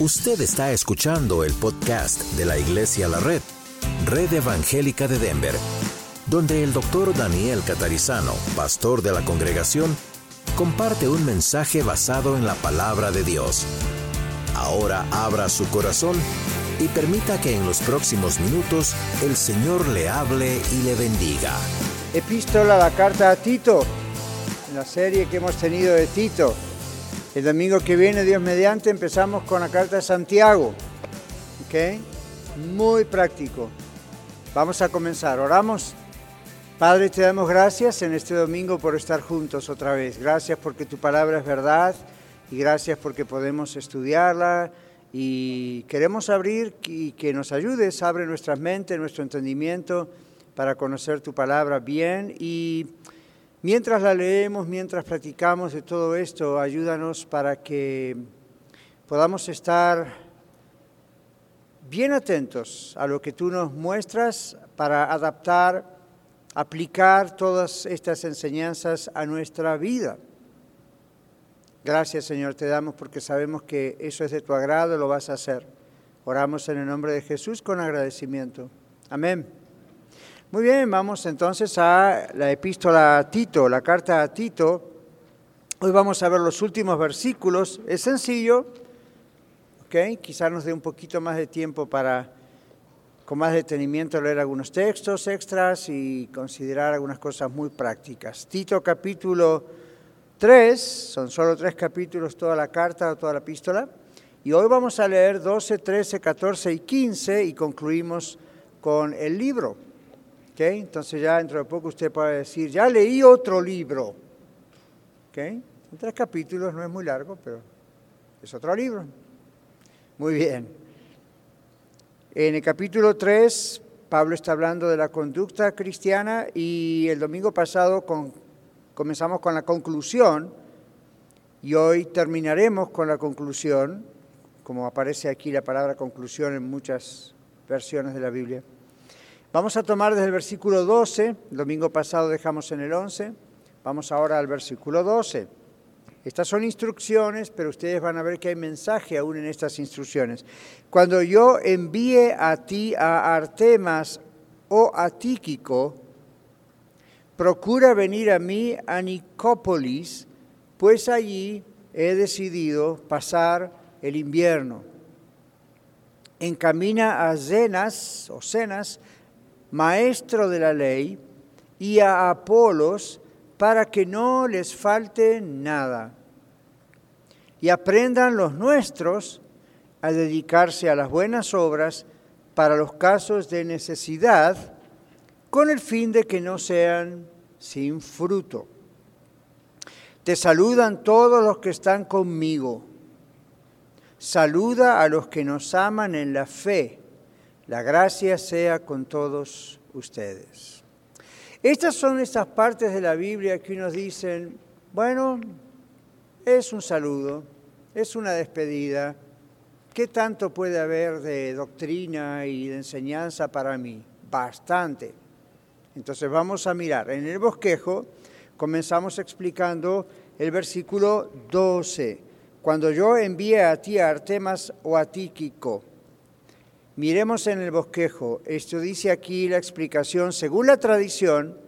Usted está escuchando el podcast de la Iglesia La Red, Red Evangélica de Denver, donde el doctor Daniel Catarizano, pastor de la congregación, comparte un mensaje basado en la palabra de Dios. Ahora abra su corazón y permita que en los próximos minutos el Señor le hable y le bendiga. Epístola, la carta a Tito, la serie que hemos tenido de Tito. El domingo que viene, Dios mediante, empezamos con la carta de Santiago. ¿Ok? Muy práctico. Vamos a comenzar. Oramos. Padre, te damos gracias en este domingo por estar juntos otra vez. Gracias porque tu palabra es verdad y gracias porque podemos estudiarla y queremos abrir y que nos ayudes, abre nuestras mentes, nuestro entendimiento para conocer tu palabra bien y Mientras la leemos, mientras practicamos de todo esto, ayúdanos para que podamos estar bien atentos a lo que tú nos muestras para adaptar, aplicar todas estas enseñanzas a nuestra vida. Gracias Señor, te damos porque sabemos que eso es de tu agrado, lo vas a hacer. Oramos en el nombre de Jesús con agradecimiento. Amén. Muy bien, vamos entonces a la epístola a Tito, la carta a Tito. Hoy vamos a ver los últimos versículos. Es sencillo, ¿ok? Quizás nos dé un poquito más de tiempo para, con más detenimiento, leer algunos textos extras y considerar algunas cosas muy prácticas. Tito capítulo 3, son solo tres capítulos toda la carta o toda la epístola. Y hoy vamos a leer 12, 13, 14 y 15 y concluimos con el libro. Entonces ya dentro de poco usted puede decir, ya leí otro libro. ¿Okay? Son tres capítulos, no es muy largo, pero es otro libro. Muy bien. En el capítulo 3, Pablo está hablando de la conducta cristiana y el domingo pasado comenzamos con la conclusión y hoy terminaremos con la conclusión, como aparece aquí la palabra conclusión en muchas versiones de la Biblia. Vamos a tomar desde el versículo 12, el domingo pasado dejamos en el 11, vamos ahora al versículo 12. Estas son instrucciones, pero ustedes van a ver que hay mensaje aún en estas instrucciones. Cuando yo envíe a ti a Artemas o a Tíquico, procura venir a mí a Nicópolis, pues allí he decidido pasar el invierno. Encamina a Zenas o Cenas, maestro de la ley, y a Apolos para que no les falte nada. Y aprendan los nuestros a dedicarse a las buenas obras para los casos de necesidad, con el fin de que no sean sin fruto. Te saludan todos los que están conmigo. Saluda a los que nos aman en la fe. La gracia sea con todos ustedes. Estas son estas partes de la Biblia que nos dicen, bueno, es un saludo, es una despedida. ¿Qué tanto puede haber de doctrina y de enseñanza para mí? Bastante. Entonces vamos a mirar. En el bosquejo comenzamos explicando el versículo 12. Cuando yo envíe a ti a Artemas o a Tíquico, Miremos en el bosquejo. Esto dice aquí la explicación. Según la tradición,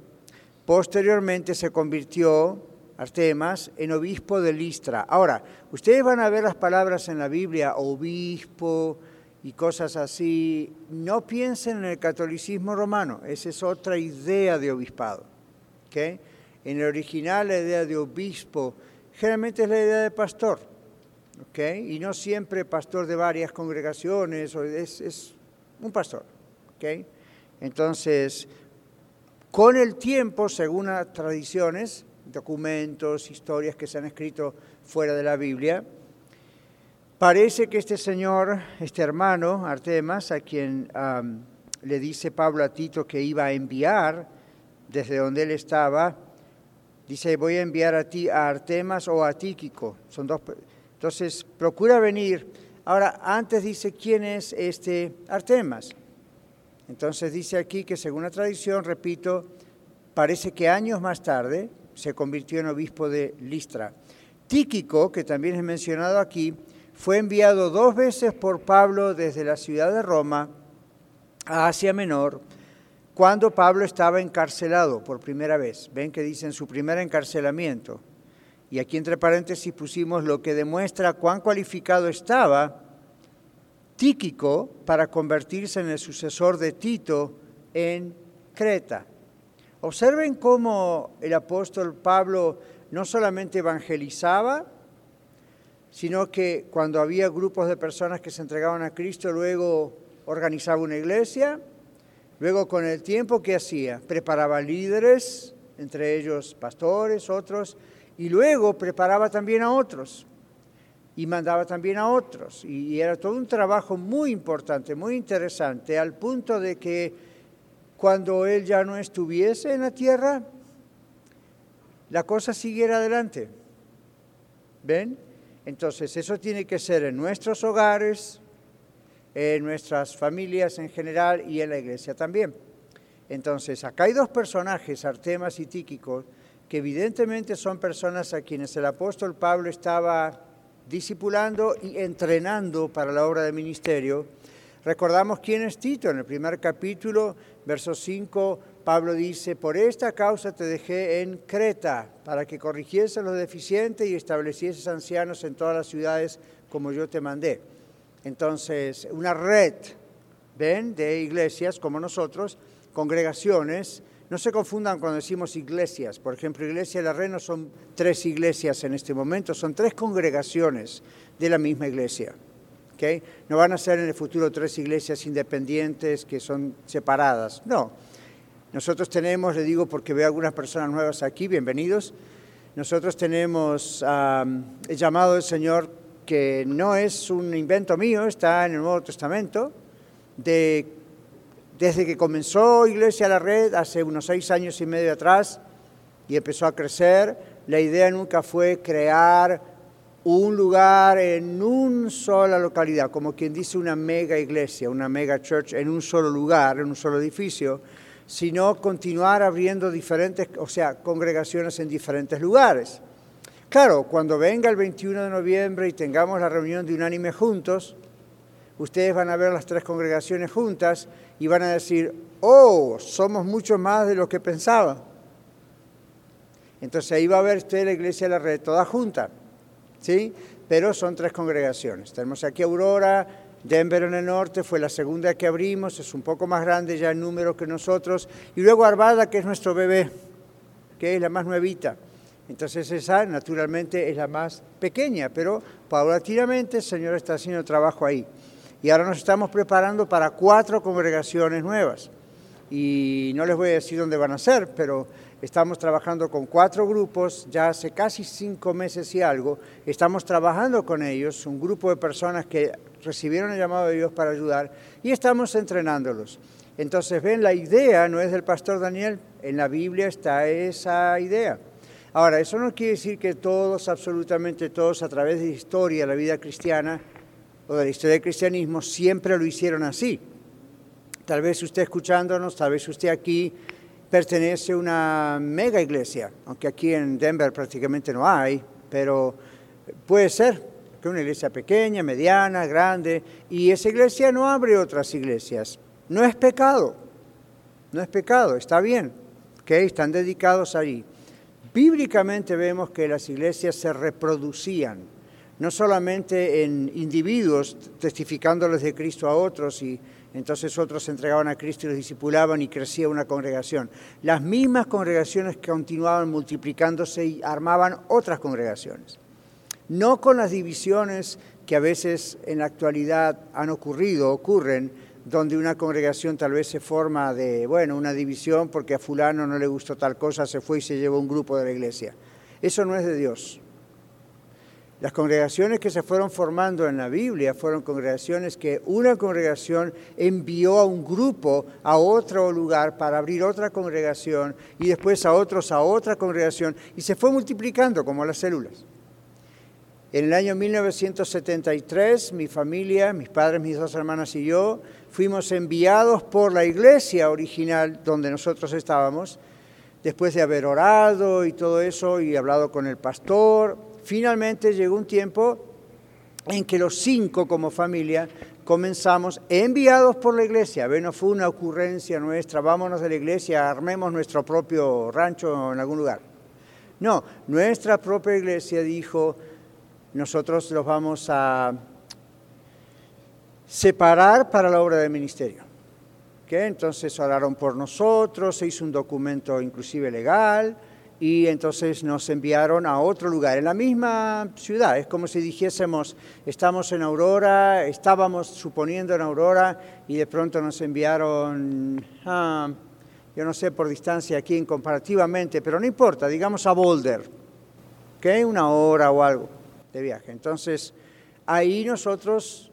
posteriormente se convirtió Artemas en obispo de Listra. Ahora, ustedes van a ver las palabras en la Biblia, obispo y cosas así. No piensen en el catolicismo romano, esa es otra idea de obispado. ¿okay? En el original la idea de obispo generalmente es la idea de pastor y no siempre pastor de varias congregaciones, es, es un pastor. ¿okay? Entonces, con el tiempo, según las tradiciones, documentos, historias que se han escrito fuera de la Biblia, parece que este señor, este hermano, Artemas, a quien le dice Pablo a Tito que iba a enviar desde donde él estaba, dice, voy a enviar a ti a Artemas o a Tíquico. Son dos entonces, procura venir. Ahora, antes dice quién es este Artemas. Entonces dice aquí que según la tradición, repito, parece que años más tarde se convirtió en obispo de Listra. Tíquico, que también es mencionado aquí, fue enviado dos veces por Pablo desde la ciudad de Roma a Asia Menor, cuando Pablo estaba encarcelado por primera vez. Ven que dicen su primer encarcelamiento. Y aquí entre paréntesis pusimos lo que demuestra cuán cualificado estaba Tíquico para convertirse en el sucesor de Tito en Creta. Observen cómo el apóstol Pablo no solamente evangelizaba, sino que cuando había grupos de personas que se entregaban a Cristo, luego organizaba una iglesia, luego con el tiempo, ¿qué hacía? Preparaba líderes, entre ellos pastores, otros, y luego preparaba también a otros y mandaba también a otros. Y era todo un trabajo muy importante, muy interesante, al punto de que cuando él ya no estuviese en la tierra, la cosa siguiera adelante. ¿Ven? Entonces, eso tiene que ser en nuestros hogares, en nuestras familias en general y en la iglesia también. Entonces, acá hay dos personajes, Artemas y Tíquico, que evidentemente son personas a quienes el apóstol Pablo estaba discipulando y entrenando para la obra de ministerio. Recordamos quién es Tito. En el primer capítulo, verso 5, Pablo dice, por esta causa te dejé en Creta, para que corrigiese los deficientes y establecieses ancianos en todas las ciudades como yo te mandé. Entonces, una red, ¿ven?, de iglesias como nosotros, congregaciones, no se confundan cuando decimos iglesias. Por ejemplo, Iglesia de la Red no son tres iglesias en este momento, son tres congregaciones de la misma iglesia. ¿okay? No van a ser en el futuro tres iglesias independientes que son separadas. No. Nosotros tenemos, le digo porque veo algunas personas nuevas aquí, bienvenidos. Nosotros tenemos el llamado del Señor que no es un invento mío, está en el Nuevo Testamento, de desde que comenzó Iglesia La Red, hace unos seis años y medio atrás, y empezó a crecer, la idea nunca fue crear un lugar en una sola localidad, como quien dice una mega iglesia, una mega church en un solo lugar, en un solo edificio, sino continuar abriendo diferentes, o sea, congregaciones en diferentes lugares. Claro, cuando venga el 21 de noviembre y tengamos la reunión de Unánime juntos, ustedes van a ver las tres congregaciones juntas y van a decir, oh, somos mucho más de lo que pensaba. Entonces ahí va a ver usted la iglesia de la red toda junta, ¿sí? Pero son tres congregaciones. Tenemos aquí Aurora, Denver en el norte, fue la segunda que abrimos, es un poco más grande ya en número que nosotros, y luego Arvada, que es nuestro bebé, que es la más nuevita. Entonces esa naturalmente es la más pequeña, pero paulatinamente el Señor está haciendo trabajo ahí. Y ahora nos estamos preparando para cuatro congregaciones nuevas. Y no les voy a decir dónde van a ser, pero estamos trabajando con cuatro grupos, ya hace casi cinco meses y algo. Estamos trabajando con ellos, un grupo de personas que recibieron el llamado de Dios para ayudar, y estamos entrenándolos. Entonces, ven, la idea no es del pastor Daniel, en la Biblia está esa idea. Ahora, eso no quiere decir que todos, absolutamente todos, a través de la historia, la vida cristiana, o de la historia del cristianismo siempre lo hicieron así. Tal vez usted escuchándonos, tal vez usted aquí pertenece a una mega iglesia, aunque aquí en Denver prácticamente no hay, pero puede ser que una iglesia pequeña, mediana, grande, y esa iglesia no abre otras iglesias. No es pecado, no es pecado, está bien, que están dedicados allí. Bíblicamente vemos que las iglesias se reproducían no solamente en individuos testificándoles de Cristo a otros y entonces otros se entregaban a Cristo y los discipulaban y crecía una congregación. Las mismas congregaciones continuaban multiplicándose y armaban otras congregaciones. No con las divisiones que a veces en la actualidad han ocurrido, ocurren, donde una congregación tal vez se forma de, bueno, una división porque a fulano no le gustó tal cosa, se fue y se llevó un grupo de la iglesia. Eso no es de Dios. Las congregaciones que se fueron formando en la Biblia fueron congregaciones que una congregación envió a un grupo a otro lugar para abrir otra congregación y después a otros a otra congregación y se fue multiplicando como las células. En el año 1973 mi familia, mis padres, mis dos hermanas y yo fuimos enviados por la iglesia original donde nosotros estábamos, después de haber orado y todo eso y hablado con el pastor, finalmente llegó un tiempo en que los cinco como familia comenzamos, enviados por la iglesia, no fue una ocurrencia nuestra, vámonos de la iglesia, armemos nuestro propio rancho en algún lugar. No, nuestra propia iglesia dijo, nosotros los vamos a separar para la obra del ministerio. Entonces oraron por nosotros, se hizo un documento inclusive legal y entonces nos enviaron a otro lugar, en la misma ciudad. Es como si dijésemos, estamos en Aurora, estábamos suponiendo en Aurora y de pronto nos enviaron, ah, yo no sé por distancia aquí comparativamente, pero no importa, digamos a Boulder, ¿ok? Una hora o algo de viaje. Entonces, ahí nosotros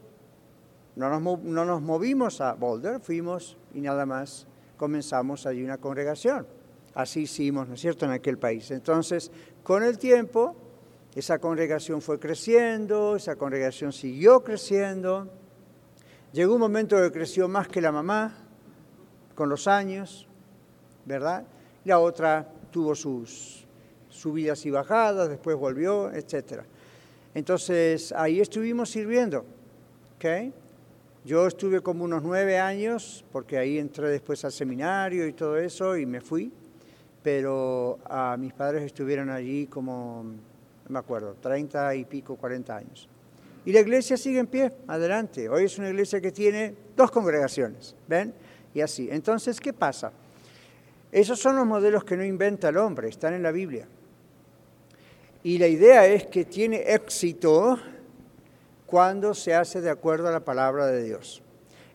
no nos, no nos movimos a Boulder, fuimos y nada más comenzamos allí una congregación. Así hicimos, ¿no es cierto?, en aquel país. Entonces, con el tiempo, esa congregación fue creciendo, esa congregación siguió creciendo. Llegó un momento que creció más que la mamá, con los años, ¿verdad? La otra tuvo sus subidas y bajadas, después volvió, etc. Entonces, ahí estuvimos sirviendo, ¿ok? Yo estuve como unos nueve años, porque ahí entré después al seminario y todo eso, y me fui, pero a mis padres estuvieron allí como, no me acuerdo, treinta y pico, cuarenta años. Y la iglesia sigue en pie, adelante. Hoy es una iglesia que tiene dos congregaciones, ¿ven? Y así. Entonces, ¿qué pasa? Esos son los modelos que no inventa el hombre, están en la Biblia. Y la idea es que tiene éxito cuando se hace de acuerdo a la palabra de Dios.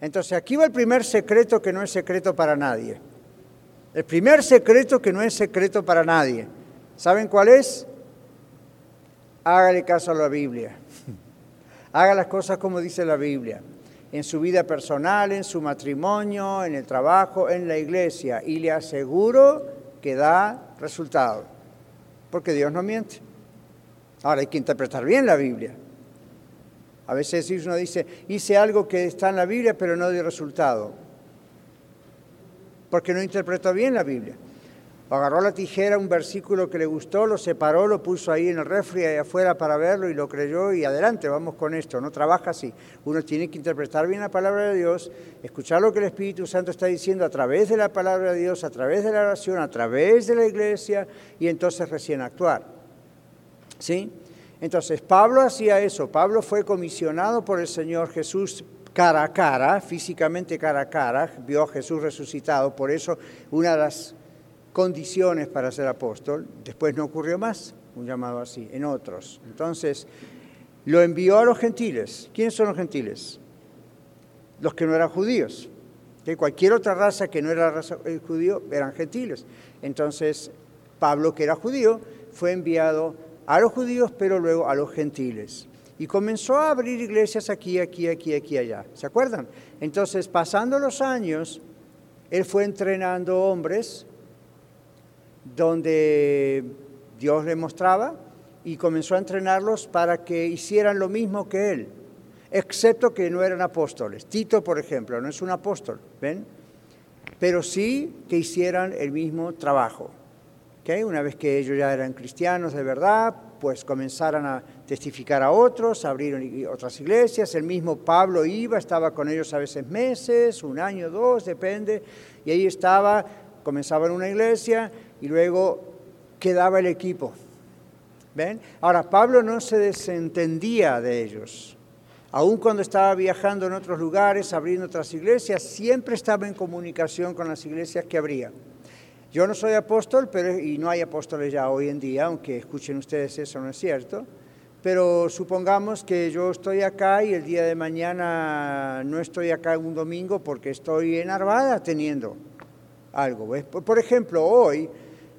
Entonces aquí va el primer secreto que no es secreto para nadie. El primer secreto que no es secreto para nadie. ¿Saben cuál es? Hágale caso a la Biblia. Haga las cosas como dice la Biblia. En su vida personal, en su matrimonio, en el trabajo, en la iglesia. Y le aseguro que da resultado. Porque Dios no miente. Ahora hay que interpretar bien la Biblia. A veces uno dice, hice algo que está en la Biblia pero no dio resultado, porque no interpretó bien la Biblia. agarró la tijera, un versículo que le gustó, lo separó, lo puso ahí en el refri ahí afuera para verlo y lo creyó y adelante, vamos con esto. No trabaja así. Uno tiene que interpretar bien la palabra de Dios, escuchar lo que el Espíritu Santo está diciendo a través de la palabra de Dios, a través de la oración, a través de la iglesia y entonces recién actuar. ¿Sí? Entonces, Pablo hacía eso. Pablo fue comisionado por el Señor Jesús cara a cara, físicamente cara a cara, vio a Jesús resucitado. Por eso, una de las condiciones para ser apóstol, después no ocurrió más, un llamado así, en otros. Entonces, lo envió a los gentiles. ¿Quiénes son los gentiles? Los que no eran judíos. Cualquier otra raza que no era raza eh, judío eran gentiles. Entonces, Pablo, que era judío, fue enviado a los judíos, pero luego a los gentiles. Y comenzó a abrir iglesias aquí, aquí, aquí, aquí, allá. ¿Se acuerdan? Entonces, pasando los años, él fue entrenando hombres donde Dios le mostraba y comenzó a entrenarlos para que hicieran lo mismo que él, excepto que no eran apóstoles. Tito, por ejemplo, no es un apóstol, ¿ven? Pero sí que hicieran el mismo trabajo. Una vez que ellos ya eran cristianos de verdad, pues comenzaron a testificar a otros, abrieron otras iglesias, el mismo Pablo iba, estaba con ellos a veces meses, un año, dos, depende, y ahí estaba, comenzaba en una iglesia y luego quedaba el equipo. ¿Ven? Ahora, Pablo no se desentendía de ellos. Aun cuando estaba viajando en otros lugares, abriendo otras iglesias, siempre estaba en comunicación con las iglesias que abría. Yo no soy apóstol, pero, y no hay apóstoles ya hoy en día, aunque escuchen ustedes eso, no es cierto. Pero supongamos que yo estoy acá y el día de mañana no estoy acá un domingo porque estoy en Arvada teniendo algo. Por ejemplo, hoy,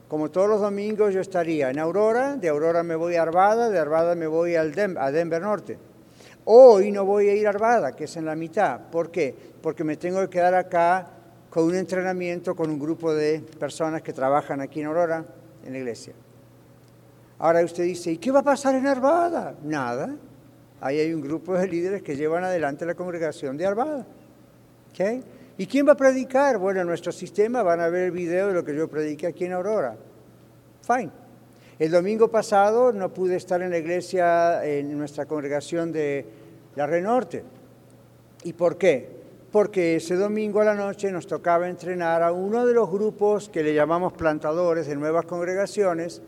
como todos los domingos, yo estaría en Aurora, de Aurora me voy a Arvada, de Arvada me voy al a Denver Norte. Hoy no voy a ir a Arvada, que es en la mitad. ¿Por qué? Porque me tengo que quedar acá con un entrenamiento con un grupo de personas que trabajan aquí en Aurora, en la iglesia. Ahora usted dice, ¿y qué va a pasar en Arvada? Nada. Ahí hay un grupo de líderes que llevan adelante la congregación de Arvada. ¿Okay? ¿Y quién va a predicar? Bueno, en nuestro sistema van a ver el video de lo que yo prediqué aquí en Aurora. Fine. El domingo pasado no pude estar en la iglesia, en nuestra congregación de la Renorte. ¿Y por qué? Porque ese domingo a la noche nos tocaba entrenar a uno de los grupos que le llamamos plantadores de nuevas congregaciones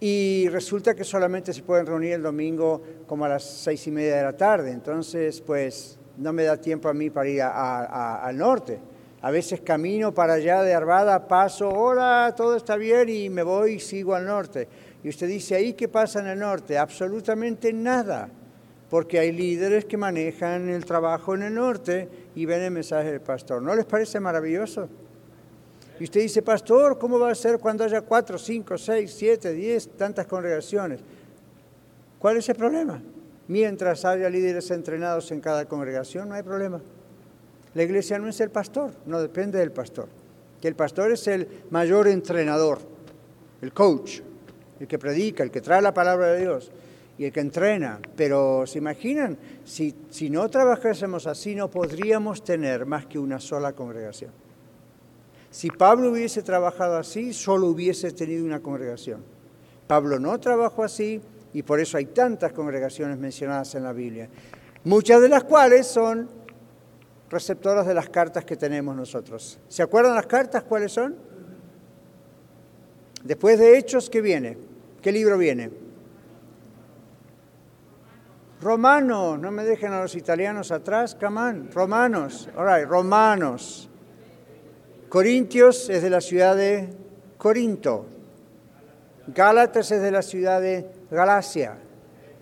y resulta que solamente se pueden reunir el domingo como a las seis y media de la tarde. Entonces, pues no me da tiempo a mí para ir al norte. A veces camino para allá de Arvada, paso, hola, todo está bien y me voy y sigo al norte. Y usted dice, ¿ahí qué pasa en el norte? Absolutamente nada, porque hay líderes que manejan el trabajo en el norte y ven el mensaje del pastor. ¿No les parece maravilloso? Y usted dice, pastor, ¿cómo va a ser cuando haya cuatro, cinco, seis, siete, diez, tantas congregaciones? ¿Cuál es el problema? Mientras haya líderes entrenados en cada congregación, no hay problema. La iglesia no es el pastor, no depende del pastor. Que el pastor es el mayor entrenador, el coach, el que predica, el que trae la palabra de Dios y el que entrena. Pero se imaginan, si, si no trabajásemos así, no podríamos tener más que una sola congregación. Si Pablo hubiese trabajado así, solo hubiese tenido una congregación. Pablo no trabajó así y por eso hay tantas congregaciones mencionadas en la Biblia, muchas de las cuales son receptoras de las cartas que tenemos nosotros. ¿Se acuerdan las cartas cuáles son? Después de Hechos, ¿qué viene? ¿Qué libro viene? Romanos, no me dejen a los italianos atrás, camán. Romanos, all Romanos. Corintios es de la ciudad de Corinto. Gálatas es de la ciudad de Galacia.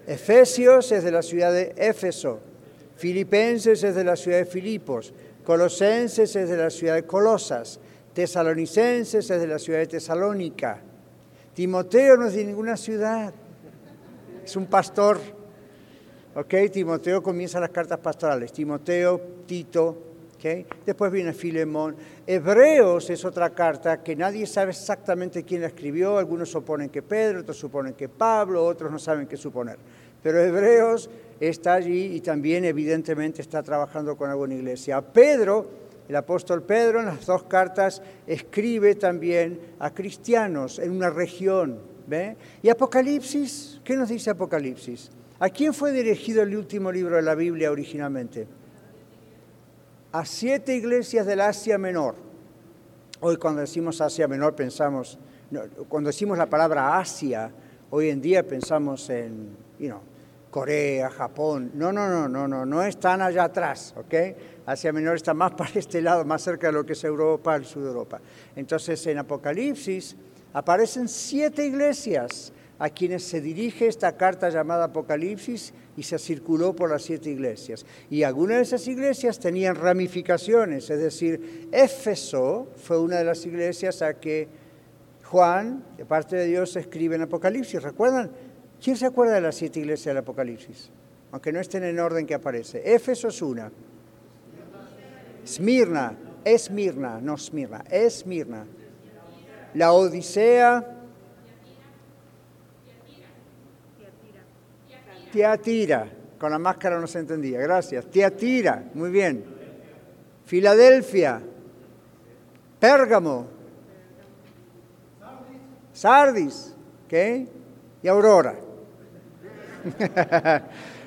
Efesios es de la ciudad de Éfeso. Filipenses es de la ciudad de Filipos, Colosenses es de la ciudad de Colosas, Tesalonicenses es de la ciudad de Tesalónica. Timoteo no es de ninguna ciudad, es un pastor. ¿Ok? Timoteo comienza las cartas pastorales. Timoteo, Tito, ¿ok? Después viene Filemón. Hebreos es otra carta que nadie sabe exactamente quién la escribió. Algunos suponen que Pedro, otros suponen que Pablo, otros no saben qué suponer. Pero Hebreos está allí y también evidentemente está trabajando con alguna iglesia. Pedro, el apóstol Pedro en las dos cartas escribe también a cristianos en una región. ¿ve? Y Apocalipsis, ¿qué nos dice Apocalipsis? ¿A quién fue dirigido el último libro de la Biblia originalmente? A siete iglesias del Asia Menor. Hoy cuando decimos Asia Menor pensamos, cuando decimos la palabra Asia, hoy en día pensamos en, you know, Corea, Japón. No, no, no, no, no, no están allá atrás, ¿ok? Asia Menor está más para este lado, más cerca de lo que es Europa, el sur de Europa. Entonces en Apocalipsis aparecen siete iglesias a quienes se dirige esta carta llamada Apocalipsis y se circuló por las siete iglesias. Y algunas de esas iglesias tenían ramificaciones, es decir, Éfeso fue una de las iglesias a que Juan, de parte de Dios, escribe en Apocalipsis. ¿Recuerdan? ¿Quién se acuerda de las siete iglesias del Apocalipsis? Aunque no estén en orden que aparece. Éfeso es una. Esmirna, Esmirna, no Esmirna, Esmirna. La Odisea. Tiatira. Con la máscara no se entendía. Gracias. Tiatira. Muy bien. Filadelfia. Pérgamo. Sardis. ¿Qué? Y Aurora.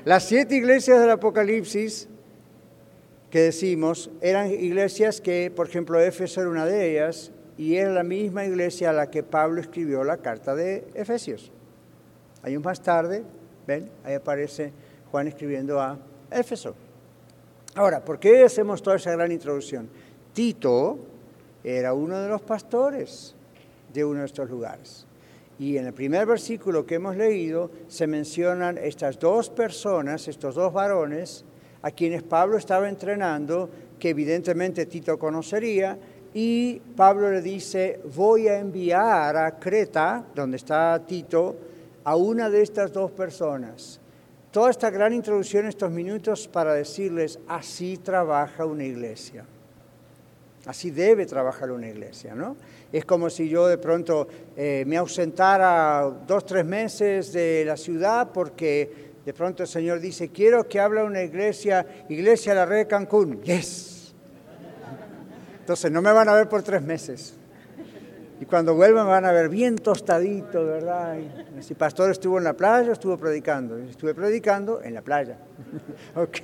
Las siete iglesias del Apocalipsis que decimos eran iglesias que, por ejemplo, Éfeso era una de ellas y es la misma iglesia a la que Pablo escribió la carta de Efesios. Años más tarde, ven, ahí aparece Juan escribiendo a Éfeso. Ahora, ¿por qué hacemos toda esa gran introducción? Tito era uno de los pastores de uno de estos lugares. Y en el primer versículo que hemos leído se mencionan estas dos personas, estos dos varones, a quienes Pablo estaba entrenando, que evidentemente Tito conocería, y Pablo le dice, voy a enviar a Creta, donde está Tito, a una de estas dos personas. Toda esta gran introducción, estos minutos, para decirles, así trabaja una iglesia. Así debe trabajar una iglesia, ¿no? Es como si yo de pronto eh, me ausentara dos, tres meses de la ciudad porque de pronto el Señor dice, quiero que hable una iglesia, iglesia la red de Cancún. Yes. Entonces no me van a ver por tres meses. Y cuando vuelvan van a ver bien tostadito, ¿verdad? Y si pastor estuvo en la playa, estuvo predicando. Estuve predicando en la playa. ok.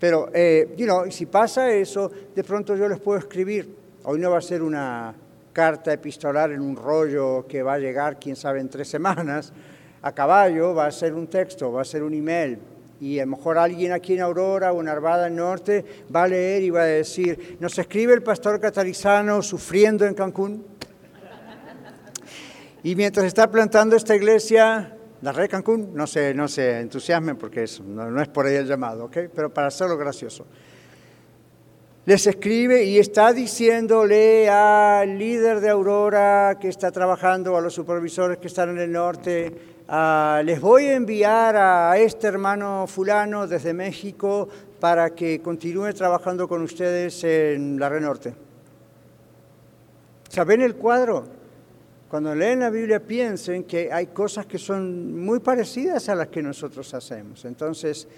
Pero, eh, you know, si pasa eso, de pronto yo les puedo escribir. Hoy no va a ser una carta epistolar en un rollo que va a llegar, quién sabe, en tres semanas. A caballo va a ser un texto, va a ser un email. Y a lo mejor alguien aquí en Aurora o en Arvada Norte va a leer y va a decir, nos escribe el pastor catarizano sufriendo en Cancún y mientras está plantando esta iglesia, la Red Cancún, no se, no se entusiasmen porque no, es por ahí el llamado, ¿ok? Pero para hacerlo gracioso. Les escribe y está diciéndole al líder de Aurora que está trabajando, a los supervisores que están en el norte, les voy a enviar a este hermano fulano desde México para que continúe trabajando con ustedes en la Red Norte. ¿Saben el cuadro? Cuando leen la Biblia piensen que hay cosas que son muy parecidas a las que nosotros hacemos. Entonces,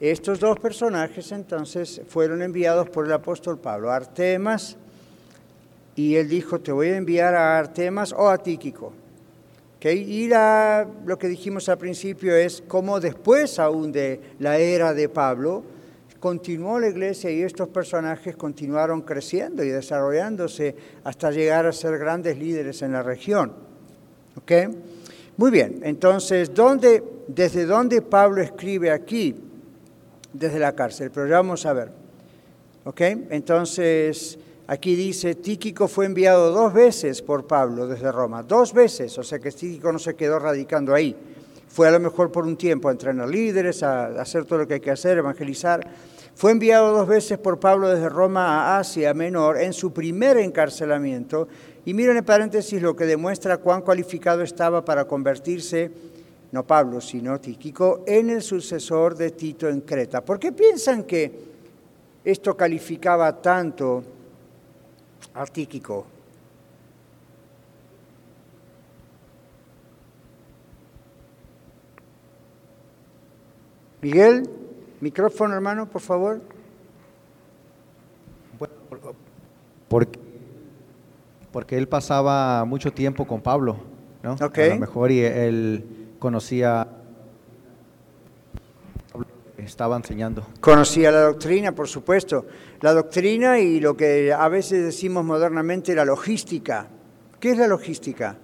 estos dos personajes entonces fueron enviados por el apóstol Pablo, Artemas, y él dijo, te voy a enviar a Artemas o a Tíquico. Y lo que dijimos al principio es cómo después aún de la era de Pablo, continuó la iglesia y estos personajes continuaron creciendo y desarrollándose hasta llegar a ser grandes líderes en la región. ¿Ok? Muy bien, entonces, ¿dónde, ¿desde dónde Pablo escribe aquí? Desde la cárcel, pero ya vamos a ver. ¿Ok? Entonces, aquí dice, Tíquico fue enviado dos veces por Pablo desde Roma, dos veces, o sea que Tíquico no se quedó radicando ahí. Fue a lo mejor por un tiempo a entrenar líderes, a hacer todo lo que hay que hacer, evangelizar. Fue enviado dos veces por Pablo desde Roma a Asia Menor en su primer encarcelamiento. Y miren en paréntesis lo que demuestra cuán cualificado estaba para convertirse, no Pablo, sino Tíquico, en el sucesor de Tito en Creta. ¿Por qué piensan que esto calificaba tanto a Tíquico? Miguel, micrófono hermano, por favor. porque, porque él pasaba mucho tiempo con Pablo, ¿no? A lo mejor y él conocía, estaba enseñando. Conocía la doctrina, por supuesto. La doctrina y lo que a veces decimos modernamente la logística. ¿Qué es la logística?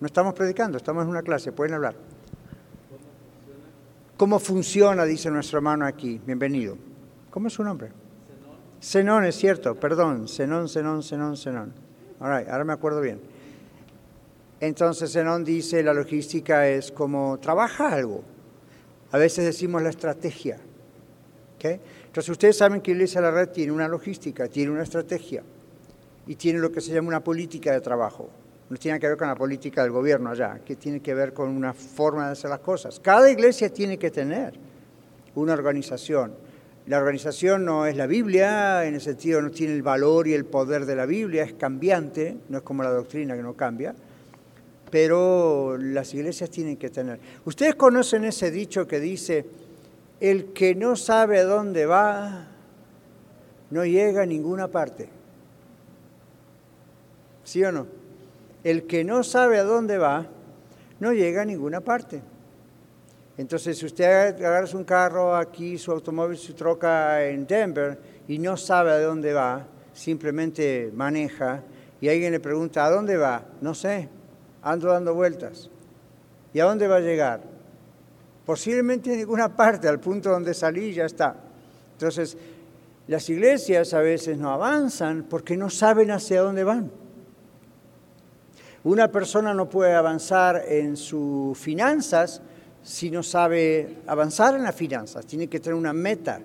No estamos predicando, estamos en una clase, pueden hablar. ¿Cómo funciona? Dice nuestro hermano aquí. Bienvenido. ¿Cómo es su nombre? Zenón, es cierto, perdón. Zenón, Zenón, Zenón, Zenón. ahora me acuerdo bien. Entonces Zenón dice, la logística es como trabaja algo. A veces decimos la estrategia. Entonces ustedes saben que Iglesia de la Red tiene una logística, tiene una estrategia y tiene lo que se llama una política de trabajo no tiene que ver con la política del gobierno allá, que tiene que ver con una forma de hacer las cosas. Cada iglesia tiene que tener una organización. La organización no es la Biblia, en el sentido no tiene el valor y el poder de la Biblia, es cambiante, no es como la doctrina que no cambia, pero las iglesias tienen que tener. Ustedes conocen ese dicho que dice, el que no sabe dónde va, no llega a ninguna parte. ¿Sí o no? El que no sabe a dónde va, no llega a ninguna parte. Entonces, si usted agarra un carro aquí, su automóvil, su troca en Denver y no sabe a dónde va, simplemente maneja y alguien le pregunta, ¿a dónde va? No sé, ando dando vueltas. ¿Y a dónde va a llegar? Posiblemente a ninguna parte, al punto donde salí ya está. Entonces, las iglesias a veces no avanzan porque no saben hacia dónde van. Una persona no puede avanzar en sus finanzas si no sabe avanzar en las finanzas, tiene que tener una meta.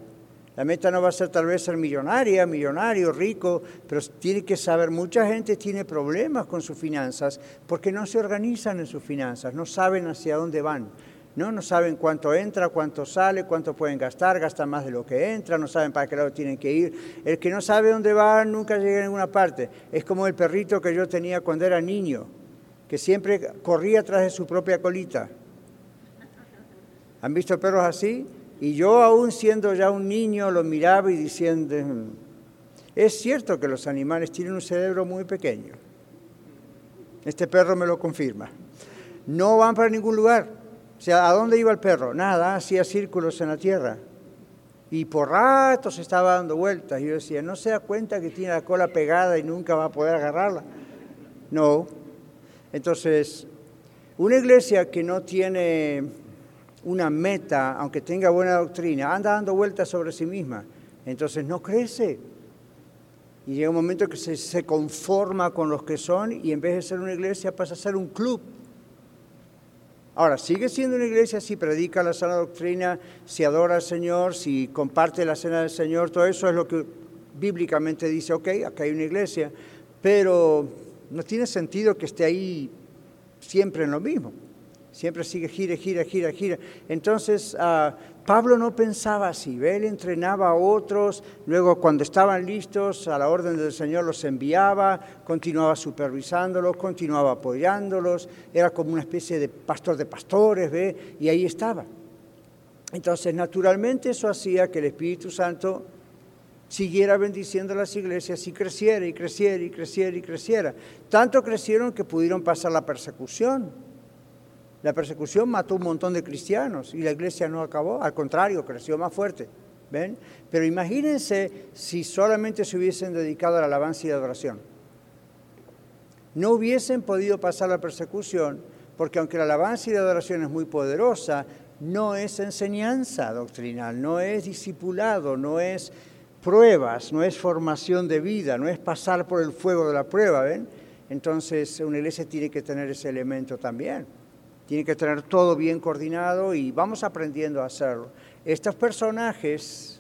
La meta no va a ser tal vez ser millonaria, millonario, rico, pero tiene que saber, mucha gente tiene problemas con sus finanzas porque no se organizan en sus finanzas, no saben hacia dónde van. ¿No? no saben cuánto entra, cuánto sale, cuánto pueden gastar, gastan más de lo que entra, no saben para qué lado tienen que ir. El que no sabe dónde va nunca llega a ninguna parte. Es como el perrito que yo tenía cuando era niño, que siempre corría tras de su propia colita. ¿Han visto perros así? Y yo aún siendo ya un niño lo miraba y diciendo, Es cierto que los animales tienen un cerebro muy pequeño. Este perro me lo confirma. No van para ningún lugar. O sea, ¿a dónde iba el perro? Nada, hacía círculos en la tierra. Y por ratos estaba dando vueltas. Yo decía, ¿no se da cuenta que tiene la cola pegada y nunca va a poder agarrarla? No. Entonces, una iglesia que no tiene una meta, aunque tenga buena doctrina, anda dando vueltas sobre sí misma. Entonces no crece. Y llega un momento que se, conforma con los que son y en vez de ser una iglesia pasa a ser un club. Ahora, sigue siendo una iglesia si predica la sana doctrina, si adora al Señor, si comparte la cena del Señor, todo eso es lo que bíblicamente dice, ok, acá hay una iglesia, pero no tiene sentido que esté ahí siempre en lo mismo. Siempre sigue gira, gira, gira, gira. Entonces, ah, Pablo no pensaba así. Él entrenaba a otros, luego cuando estaban listos, a la orden del Señor los enviaba, continuaba supervisándolos, continuaba apoyándolos. Era como una especie de pastor de pastores, ¿ve? Y ahí estaba. Entonces, naturalmente eso hacía que el Espíritu Santo siguiera bendiciendo las iglesias y creciera y creciera y creciera y creciera. Tanto crecieron que pudieron pasar la persecución. La persecución mató un montón de cristianos y la iglesia no acabó, al contrario, creció más fuerte. ¿Ven? Pero imagínense si solamente se hubiesen dedicado a la alabanza y la adoración. No hubiesen podido pasar la persecución porque aunque la alabanza y la adoración es muy poderosa, no es enseñanza doctrinal, no es discipulado, no es pruebas, no es formación de vida, no es pasar por el fuego de la prueba, ¿ven? Entonces una iglesia tiene que tener ese elemento también. Tiene que tener todo bien coordinado y vamos aprendiendo a hacerlo. Estos personajes,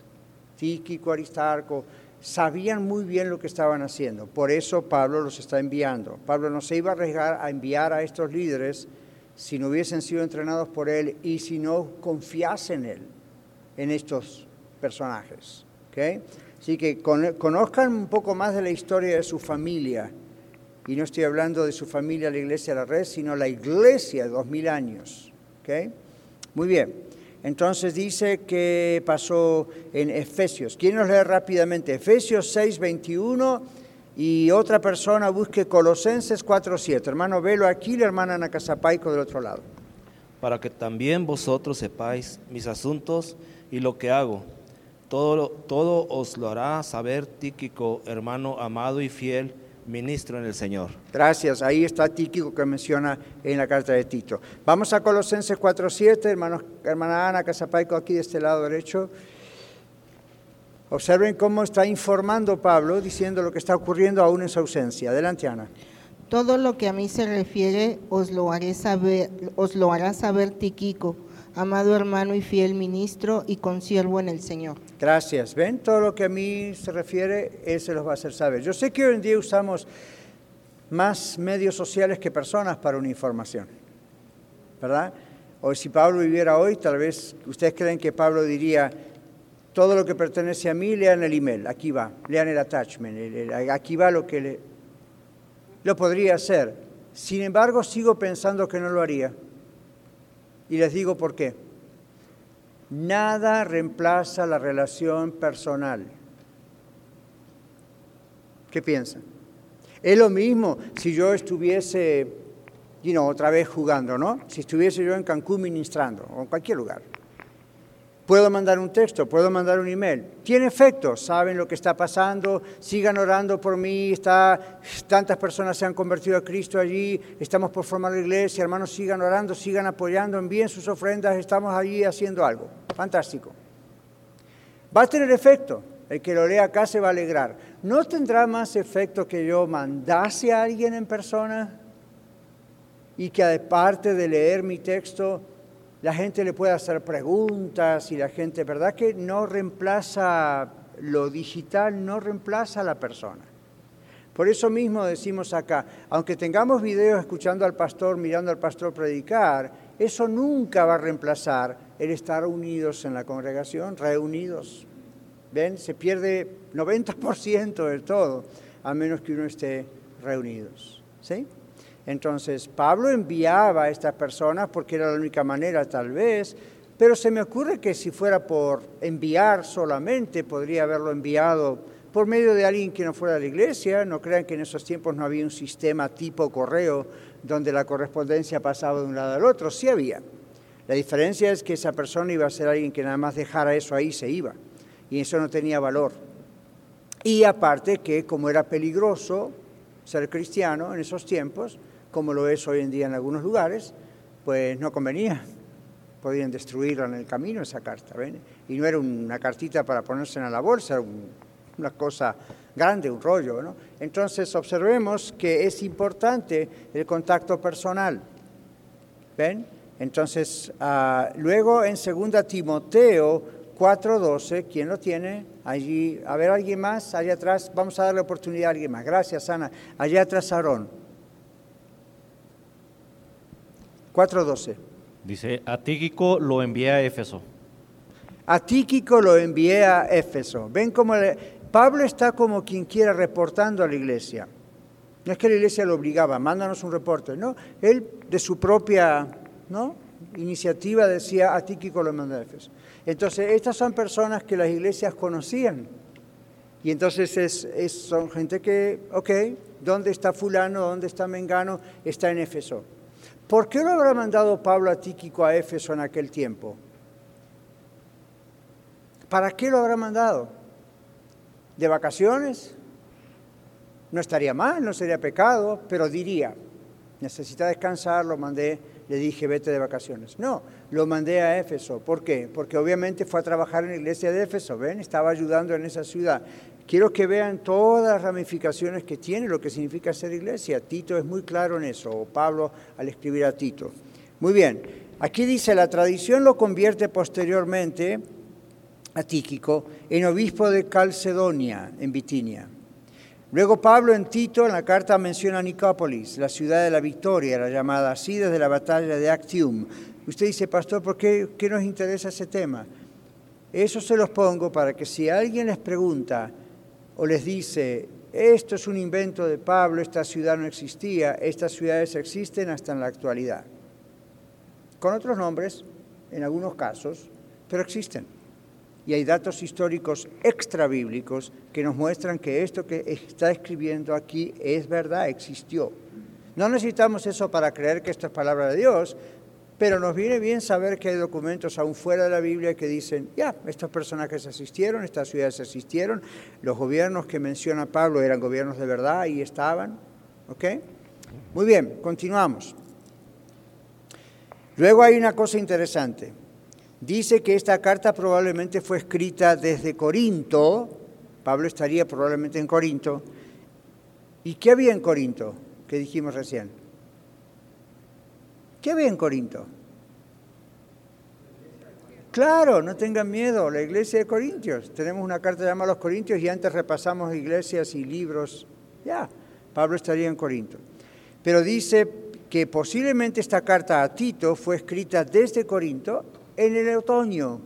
Tíquico, Aristarco, sabían muy bien lo que estaban haciendo. Por eso Pablo los está enviando. Pablo no se iba a arriesgar a enviar a estos líderes si no hubiesen sido entrenados por él y si no confiasen en él, en estos personajes. Así que conozcan un poco más de la historia de su familia. Y no estoy hablando de su familia, la iglesia la red, sino la iglesia de dos mil años. Muy bien. Entonces dice que pasó en Efesios. ¿Quién nos lee rápidamente? Efesios 6, 21 y otra persona busque Colosenses 4, 7. Hermano Velo aquí, la hermana Ana Casapaico del otro lado. Para que también vosotros sepáis mis asuntos y lo que hago todo, todo os lo hará saber Tíquico, hermano amado y fiel, ministro en el Señor. Gracias. Ahí está Tíquico que menciona en la carta de Tito. Vamos a Colosenses 4.7, hermanos, hermana Ana Casapaico aquí de este lado derecho. Observen cómo está informando Pablo, diciendo lo que está ocurriendo aún en su ausencia. Adelante, Ana. Todo lo que a mí se refiere os lo haré saber, os lo hará saber Tíquico amado hermano y fiel ministro y consiervo en el Señor. Gracias. ¿Ven? Todo lo que a mí se refiere, Él se los va a hacer saber. Yo sé que hoy en día usamos más medios sociales que personas para una información, ¿verdad? O si Pablo viviera hoy, tal vez ustedes creen que Pablo diría, todo lo que pertenece a mí, lean el email, aquí va, lean el attachment, aquí va lo que le... Lo podría hacer. Sin embargo, sigo pensando que no lo haría. Y les digo por qué. Nada reemplaza la relación personal. ¿Qué piensan? Es lo mismo si yo estuviese, you otra vez jugando, ¿no? Si estuviese yo en Cancún ministrando o en cualquier lugar. Puedo mandar un texto, puedo mandar un email. Tiene efecto, saben lo que está pasando, sigan orando por mí, está, tantas personas se han convertido a Cristo allí, estamos por formar la iglesia, hermanos, sigan orando, sigan apoyando, envíen sus ofrendas, estamos allí haciendo algo. Fantástico. Va a tener efecto, el que lo lea acá se va a alegrar. ¿No tendrá más efecto que yo mandase a alguien en persona? Y que aparte de leer mi texto, la gente le puede hacer preguntas y la gente, ¿verdad? Que no reemplaza lo digital, no reemplaza a la persona. Por eso mismo decimos acá, aunque tengamos videos escuchando al pastor, mirando al pastor predicar, eso nunca va a reemplazar el estar unidos en la congregación, reunidos. ¿Ven? Se pierde 90% de todo, a menos que uno esté reunidos. ¿Sí? Entonces, Pablo enviaba a estas personas porque era la única manera tal vez, pero se me ocurre que si fuera por enviar solamente, podría haberlo enviado por medio de alguien que no fuera de la iglesia. No crean que en esos tiempos no había un sistema tipo correo donde la correspondencia pasaba de un lado al otro. Sí había. La diferencia es que esa persona iba a ser alguien que nada más dejara eso ahí se iba. Y eso no tenía valor. Y aparte que como era peligroso ser cristiano en esos tiempos, como lo es hoy en día en algunos lugares, pues no convenía. Podían destruirla en el camino esa carta. ¿ven? Y no era una cartita para ponerse en la bolsa, era una cosa grande, un rollo. ¿no? Entonces observemos que es importante el contacto personal. ¿Ven? Entonces, uh, luego en 2 Timoteo 4.12, ¿quién lo tiene? Allí, a ver, alguien más, allá atrás, vamos a darle oportunidad a alguien más. Gracias, Ana. Allá atrás, Aarón. 4.12. Dice, a Tíquico lo envié a Éfeso. A Tíquico lo envié a Éfeso. Ven cómo Pablo está como quien quiera reportando a la iglesia. No es que la iglesia lo obligaba, mándanos un reporte, no. Él de su propia ¿no? iniciativa decía, a Tíquico lo mandé a Éfeso. Entonces, estas son personas que las iglesias conocían. Y entonces es, son gente que, ok, ¿dónde está fulano? ¿Dónde está Mengano? Está en Éfeso. ¿Por qué lo habrá mandado Pablo a Tíquico a Éfeso en aquel tiempo? ¿Para qué lo habrá mandado? ¿De vacaciones? No estaría mal, no sería pecado, pero diría, necesita descansar, lo mandé, le dije, vete de vacaciones. No, lo mandé a Éfeso. ¿Por qué? Porque obviamente fue a trabajar en la iglesia de Éfeso, ¿ven? Estaba ayudando en esa ciudad. Quiero que vean todas las ramificaciones que tiene lo que significa ser iglesia. Tito es muy claro en eso, o Pablo al escribir a Tito. Muy bien, aquí dice, la tradición lo convierte posteriormente a Tíquico en obispo de Calcedonia, en Bitinia. Luego Pablo en Tito, en la carta menciona Nicópolis, la ciudad de la victoria, la llamada así desde la batalla de Actium. Usted dice, pastor, ¿por qué, qué nos interesa ese tema? Eso se los pongo para que si alguien les pregunta, o les dice, esto es un invento de Pablo, esta ciudad no existía, estas ciudades existen hasta en la actualidad. Con otros nombres, en algunos casos, pero existen. Y hay datos históricos extrabíblicos que nos muestran que esto que está escribiendo aquí es verdad, existió. No necesitamos eso para creer que esto es palabra de Dios, pero nos viene bien saber que hay documentos aún fuera de la Biblia que dicen, ya, estos personajes asistieron, estas ciudades asistieron, los gobiernos que menciona Pablo eran gobiernos de verdad y estaban. ¿Ok? Muy bien, continuamos. Luego hay una cosa interesante. Dice que esta carta probablemente fue escrita desde Corinto, Pablo estaría probablemente en Corinto. ¿Y qué había en Corinto? Que dijimos recién. ¿Qué había en Corinto? Claro, no tengan miedo, la iglesia de Corintios. Tenemos una carta llamada los Corintios y antes repasamos iglesias y libros. Ya, Pablo estaría en Corinto. Pero dice que posiblemente esta carta a Tito fue escrita desde Corinto en el otoño,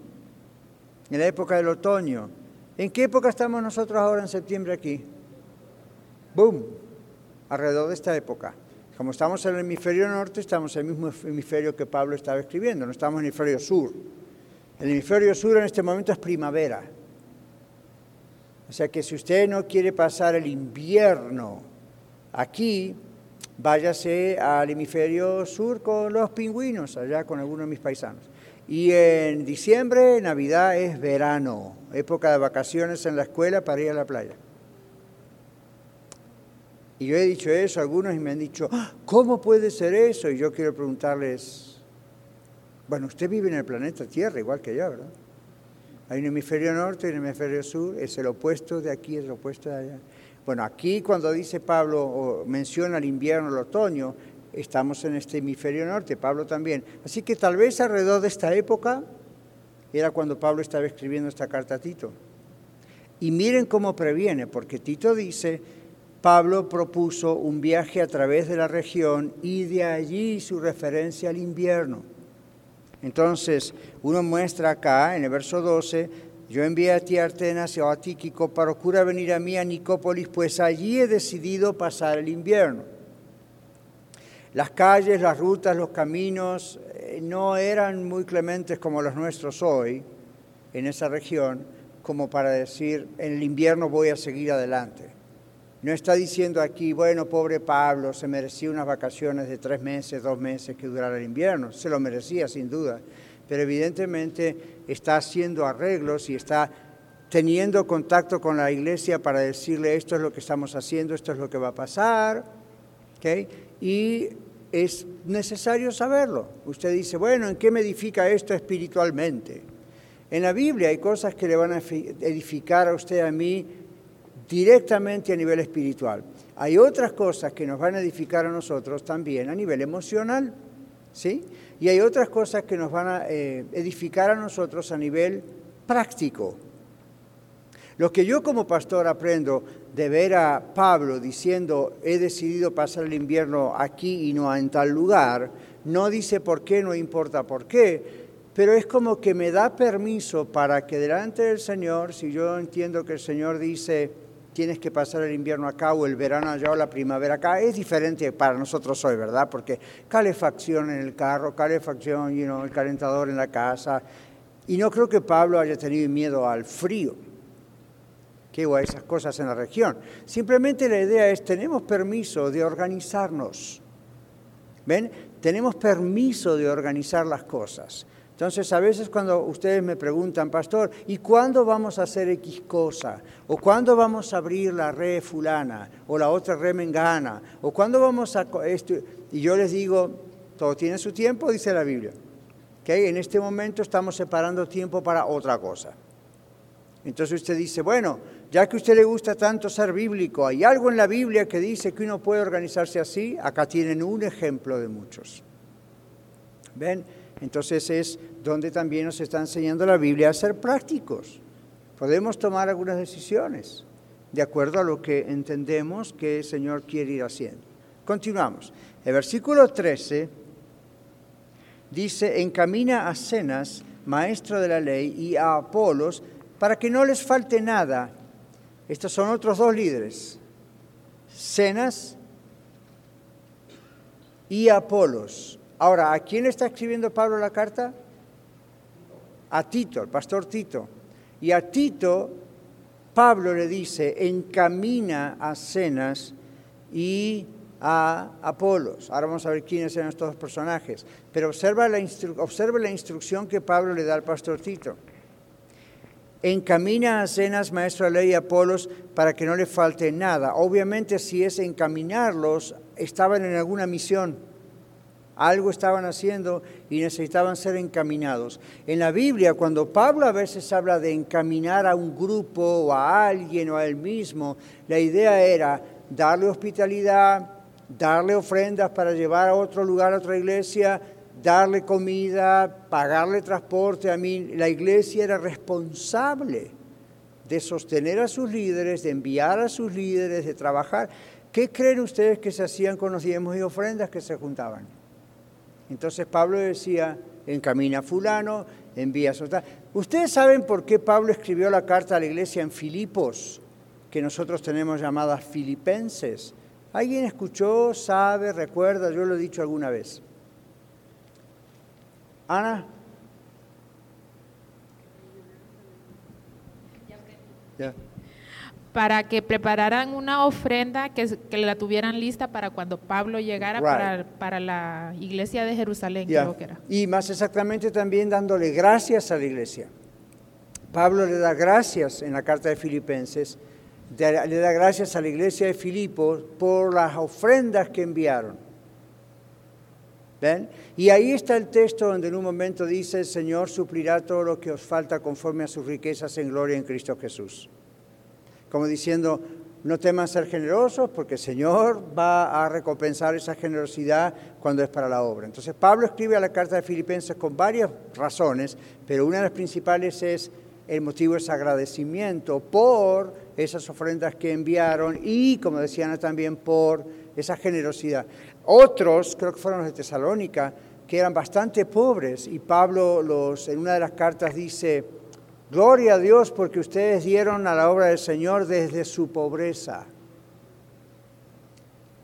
en la época del otoño. ¿En qué época estamos nosotros ahora en septiembre aquí? ¡Boom! Alrededor de esta época. Como estamos en el hemisferio norte, estamos en el mismo hemisferio que Pablo estaba escribiendo, no estamos en el hemisferio sur. El hemisferio sur en este momento es primavera. O sea que si usted no quiere pasar el invierno aquí, váyase al hemisferio sur con los pingüinos, allá con algunos de mis paisanos. Y en diciembre, Navidad es verano, época de vacaciones en la escuela para ir a la playa. Y yo he dicho eso, algunos y me han dicho, ah, ¿cómo puede ser eso? Y yo quiero preguntarles, bueno, usted vive en el planeta Tierra igual que yo, ¿verdad? Hay un hemisferio norte y un hemisferio sur, es el opuesto de aquí, es el opuesto de allá. Bueno, aquí cuando dice Pablo o menciona el invierno, el otoño, estamos en este hemisferio norte, Pablo también. Así que tal vez alrededor de esta época era cuando Pablo estaba escribiendo esta carta a Tito. Y miren cómo previene, porque Tito dice, Pablo propuso un viaje a través de la región y de allí su referencia al invierno. Entonces, uno muestra acá, en el verso 12, yo envié a ti a Artenas y a Tíquico, procura venir a mí a Nicópolis, pues allí he decidido pasar el invierno. Las calles, las rutas, los caminos eh, no eran muy clementes como los nuestros hoy en esa región, como para decir, en el invierno voy a seguir adelante. No está diciendo aquí, bueno, pobre Pablo, se merecía unas vacaciones de tres meses, dos meses que durara el invierno. Se lo merecía, sin duda. Pero evidentemente está haciendo arreglos y está teniendo contacto con la iglesia para decirle esto es lo que estamos haciendo, esto es lo que va a pasar. Y es necesario saberlo. Usted dice, bueno, ¿en qué me edifica esto espiritualmente? En la Biblia hay cosas que le van a edificar a usted a mí directamente a nivel espiritual. Hay otras cosas que nos van a edificar a nosotros también a nivel emocional, ¿sí? Y hay otras cosas que nos van a eh, edificar a nosotros a nivel práctico. Lo que yo como pastor aprendo de ver a Pablo diciendo, he decidido pasar el invierno aquí y no en tal lugar, no dice por qué, no importa por qué, pero es como que me da permiso para que delante del Señor, si yo entiendo que el Señor dice, tienes que pasar el invierno acá o el verano allá o la primavera acá, es diferente para nosotros hoy, ¿verdad? Porque calefacción en el carro, calefacción, you know, el calentador en la casa, y no creo que Pablo haya tenido miedo al frío que o a esas cosas en la región. Simplemente la idea es, tenemos permiso de organizarnos. ¿Ven? Tenemos permiso de organizar las cosas. Entonces, a veces cuando ustedes me preguntan, pastor, ¿y cuándo vamos a hacer X cosa? ¿O cuándo vamos a abrir la red fulana? ¿O la otra red mengana? ¿O cuándo vamos a... Esto? Y yo les digo, todo tiene su tiempo, dice la Biblia. ¿Okay? En este momento estamos separando tiempo para otra cosa. Entonces usted dice, bueno, ya que a usted le gusta tanto ser bíblico, ¿hay algo en la Biblia que dice que uno puede organizarse así? Acá tienen un ejemplo de muchos. ¿Ven? Entonces es donde también nos está enseñando la Biblia a ser prácticos. Podemos tomar algunas decisiones de acuerdo a lo que entendemos que el Señor quiere ir haciendo. Continuamos. El versículo 13 dice, encamina a Cenas, maestro de la ley, y a Apolos, para que no les falte nada. Estos son otros dos líderes, Cenas y Apolos. Ahora, ¿a quién está escribiendo Pablo la carta? A Tito, el pastor Tito. Y a Tito, Pablo le dice, encamina a Cenas y a Apolos. Ahora vamos a ver quiénes eran estos personajes. Pero observa la, observa la instrucción que Pablo le da al pastor Tito encamina a Cenas, maestro de ley y Apolos, para que no le falte nada. Obviamente si es encaminarlos, estaban en alguna misión, algo estaban haciendo y necesitaban ser encaminados. En la Biblia, cuando Pablo a veces habla de encaminar a un grupo o a alguien o a él mismo, la idea era darle hospitalidad, darle ofrendas para llevar a otro lugar, a otra iglesia, darle comida, pagarle transporte. A mí la iglesia era responsable de sostener a sus líderes, de enviar a sus líderes, de trabajar. ¿Qué creen ustedes que se hacían con los diezmos y ofrendas que se juntaban? Entonces Pablo decía, encamina a fulano, envía a su... Ustedes saben por qué Pablo escribió la carta a la iglesia en Filipos, que nosotros tenemos llamadas filipenses. ¿Alguien escuchó, sabe, recuerda? Yo lo he dicho alguna vez. Ana. Para que prepararan una ofrenda que, que, la tuvieran lista para cuando Pablo llegara para, para, la iglesia de Jerusalén, creo que era. Y más exactamente también dándole gracias a la iglesia. Pablo le da gracias en la carta de Filipenses, le da gracias a la iglesia de Filipos por las ofrendas que enviaron. ¿Ven? Y ahí está el texto donde en un momento dice, el Señor suplirá todo lo que os falta conforme a sus riquezas en gloria en Cristo Jesús. Como diciendo, no teman ser generosos porque el Señor va a recompensar esa generosidad cuando es para la obra. Entonces Pablo escribe a la carta de Filipenses con varias razones, pero una de las principales es el motivo es agradecimiento por esas ofrendas que enviaron y, como decían también, por esa generosidad. Otros, creo que fueron los de Tesalónica, que eran bastante pobres y Pablo los, en una de las cartas dice, gloria a Dios porque ustedes dieron a la obra del Señor desde su pobreza.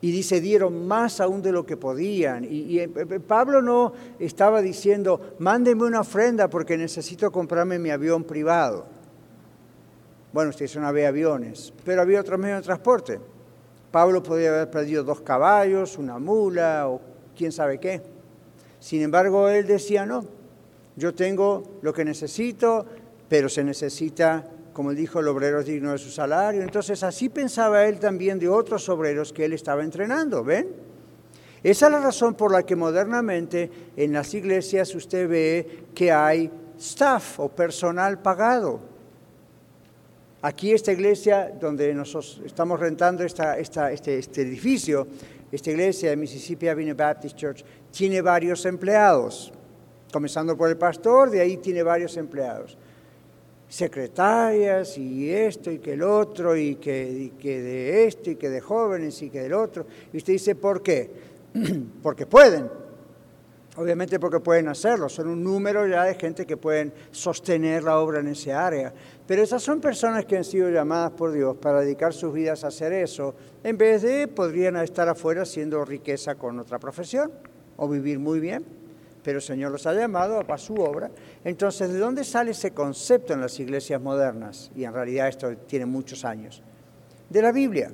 Y dice, dieron más aún de lo que podían. Y, eh, eh, Pablo no estaba diciendo, mándenme una ofrenda porque necesito comprarme mi avión privado. Bueno, ustedes no había aviones, pero había otros medios de transporte. Pablo podía haber perdido dos caballos, una mula o quién sabe qué. Sin embargo, él decía, no, yo tengo lo que necesito, pero se necesita, como dijo, el obrero digno de su salario. Entonces así pensaba él también de otros obreros que él estaba entrenando, ¿ven? Esa es la razón por la que modernamente en las iglesias usted ve que hay staff o personal pagado. Aquí esta iglesia donde nosotros estamos rentando este, este, edificio, esta iglesia de Mississippi Avenue Baptist Church, tiene varios empleados, comenzando por el pastor, de ahí tiene varios empleados. Secretarias y esto y que el otro y que, que de esto y que de jóvenes y que del otro. Y usted dice, ¿por qué? porque pueden. Obviamente porque pueden hacerlo, son un número ya de gente que pueden sostener la obra en ese área. Pero esas son personas que han sido llamadas por Dios para dedicar sus vidas a hacer eso, en vez de podrían estar afuera haciendo riqueza con otra profesión o vivir muy bien. Pero el Señor los ha llamado a su obra. Entonces, ¿de dónde sale ese concepto en las iglesias modernas? Y en realidad esto tiene muchos años. De la Biblia.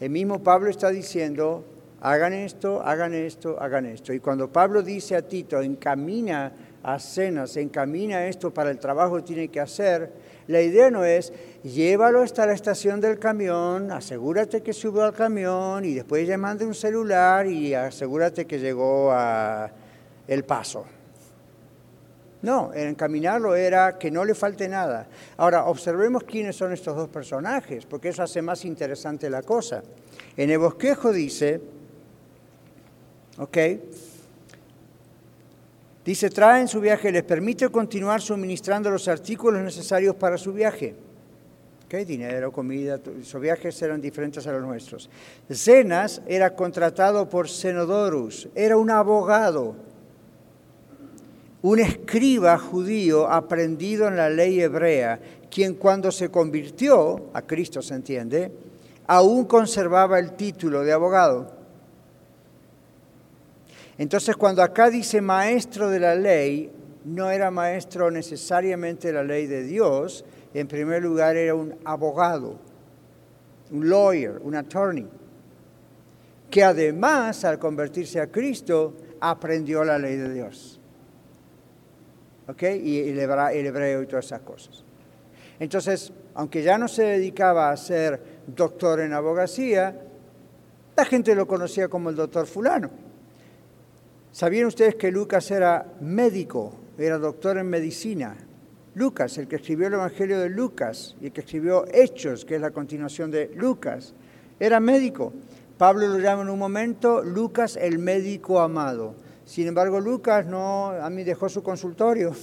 El mismo Pablo está diciendo, hagan esto, hagan esto, hagan esto. Y cuando Pablo dice a Tito, encamina a cenas, encamina esto para el trabajo que tiene que hacer, la idea no es llévalo hasta la estación del camión, asegúrate que subió al camión y después ya mande un celular y asegúrate que llegó a El Paso. No, encaminarlo era que no le falte nada. Ahora, observemos quiénes son estos dos personajes, porque eso hace más interesante la cosa. En el bosquejo dice, ¿ok? Dice, traen su viaje, les permite continuar suministrando los artículos necesarios para su viaje. ¿Ok? Dinero, comida, sus viajes eran diferentes a los nuestros. Zenas era contratado por Zenodorus, era un abogado, un escriba judío aprendido en la ley hebrea, quien cuando se convirtió, a Cristo se entiende, aún conservaba el título de abogado. Entonces cuando acá dice maestro de la ley, no era maestro necesariamente de la ley de Dios, en primer lugar era un abogado, un lawyer, un attorney, que además al convertirse a Cristo aprendió la ley de Dios. ¿Ok? Y el hebreo y todas esas cosas. Entonces, aunque ya no se dedicaba a ser doctor en abogacía, la gente lo conocía como el doctor fulano. ¿Sabían ustedes que Lucas era médico, era doctor en medicina? Lucas, el que escribió el Evangelio de Lucas y el que escribió Hechos, que es la continuación de Lucas, era médico. Pablo lo llama en un momento Lucas el médico amado. Sin embargo, Lucas no, a mí dejó su consultorio,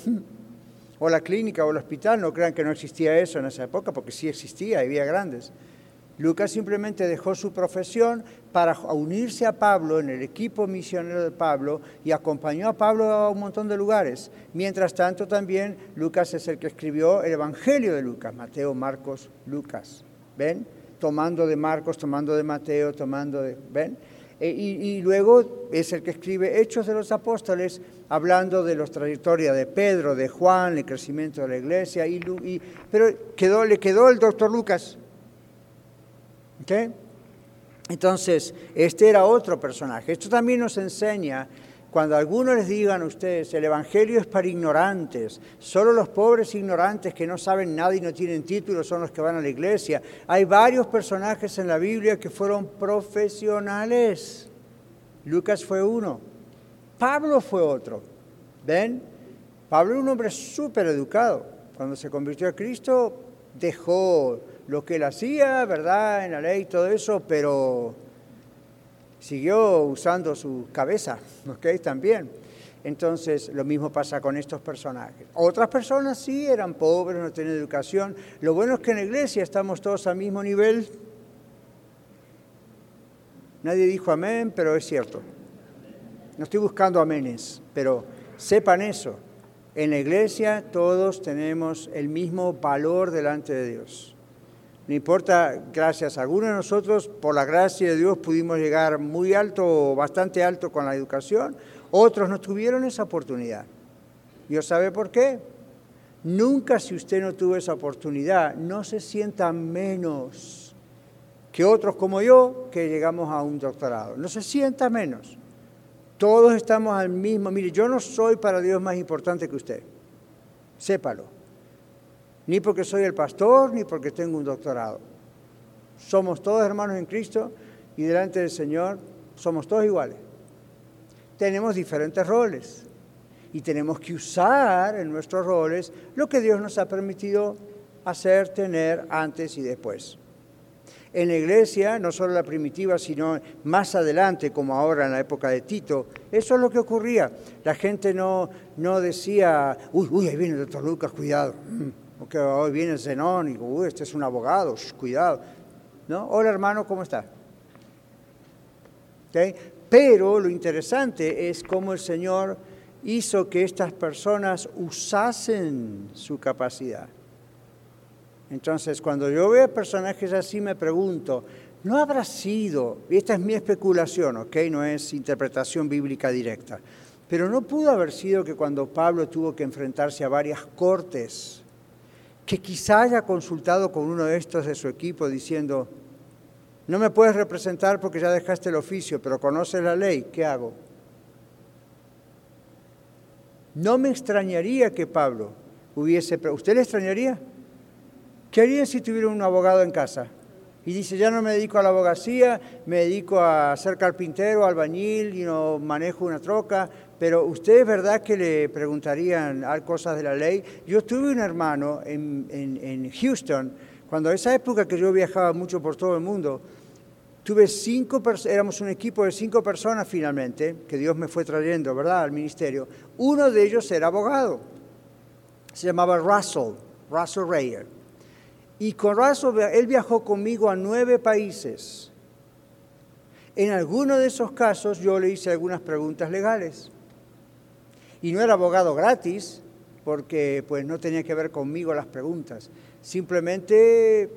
o la clínica, o el hospital. No crean que no existía eso en esa época, porque sí existía, había grandes. Lucas simplemente dejó su profesión para unirse a Pablo en el equipo misionero de Pablo y acompañó a Pablo a un montón de lugares. Mientras tanto también Lucas es el que escribió el Evangelio de Lucas, Mateo, Marcos, Lucas. ¿Ven? Tomando de Marcos, tomando de Mateo, tomando de... ¿Ven? E, y, luego es el que escribe Hechos de los Apóstoles, hablando de la trayectoria de Pedro, de Juan, el crecimiento de la iglesia. Y, pero quedó, le quedó el doctor Lucas, entonces, este era otro personaje. Esto también nos enseña, cuando algunos les digan a ustedes, el Evangelio es para ignorantes, solo los pobres ignorantes que no saben nada y no tienen título son los que van a la iglesia. Hay varios personajes en la Biblia que fueron profesionales. Lucas fue uno, Pablo fue otro. ¿Ven? Pablo era un hombre súper educado. Cuando se convirtió a Cristo, dejó lo que él hacía, ¿verdad? En la ley y todo eso, pero siguió usando su cabeza, ¿ok? También. Entonces, lo mismo pasa con estos personajes. Otras personas sí eran pobres, no tenían educación. Lo bueno es que en la iglesia estamos todos al mismo nivel. Nadie dijo amén, pero es cierto. No estoy buscando amenes, pero sepan eso. En la iglesia todos tenemos el mismo valor delante de Dios. No importa, gracias a algunos de nosotros, por la gracia de Dios pudimos llegar muy alto o bastante alto con la educación, otros no tuvieron esa oportunidad. Dios sabe por qué. Nunca si usted no tuvo esa oportunidad, no se sienta menos que otros como yo que llegamos a un doctorado. No se sienta menos. Todos estamos al mismo. Mire, yo no soy para Dios más importante que usted. Sépalo. Ni porque soy el pastor, ni porque tengo un doctorado. Somos todos hermanos en Cristo y delante del Señor somos todos iguales. Tenemos diferentes roles y tenemos que usar en nuestros roles lo que Dios nos ha permitido hacer, tener antes y después. En la iglesia, no solo la primitiva, sino más adelante, como ahora en la época de Tito, eso es lo que ocurría. La gente no, no decía, uy, uy, ahí viene el doctor Lucas, cuidado. Porque hoy viene Zenón y este es un abogado, cuidado. ¿No? Hola hermano, ¿cómo está? Pero lo interesante es cómo el Señor hizo que estas personas usasen su capacidad. Entonces, cuando yo veo personajes así, me pregunto, ¿no habrá sido, y esta es mi especulación, ¿ok? No es interpretación bíblica directa, pero no pudo haber sido que cuando Pablo tuvo que enfrentarse a varias cortes, que quizá haya consultado con uno de estos de su equipo diciendo, no me puedes representar porque ya dejaste el oficio, pero conoces la ley, ¿qué hago? No me extrañaría que Pablo hubiese... ¿Usted le extrañaría? ¿Qué haría si tuviera un abogado en casa? Y dice, ya no me dedico a la abogacía, me dedico a ser carpintero, albañil, y no manejo una troca, pero ¿usted es verdad que le preguntarían cosas de la ley? Yo tuve un hermano en, en Houston, cuando esa época que yo viajaba mucho por todo el mundo, tuve cinco, éramos un equipo de cinco personas finalmente, que Dios me fue trayendo, ¿verdad?, al ministerio. Uno de ellos era abogado, se llamaba Russell, Russell Rayer. Y con Russell, él viajó conmigo a nueve países. En alguno de esos casos yo le hice algunas preguntas legales. Y no era abogado gratis, porque pues no tenía que ver conmigo las preguntas. Simplemente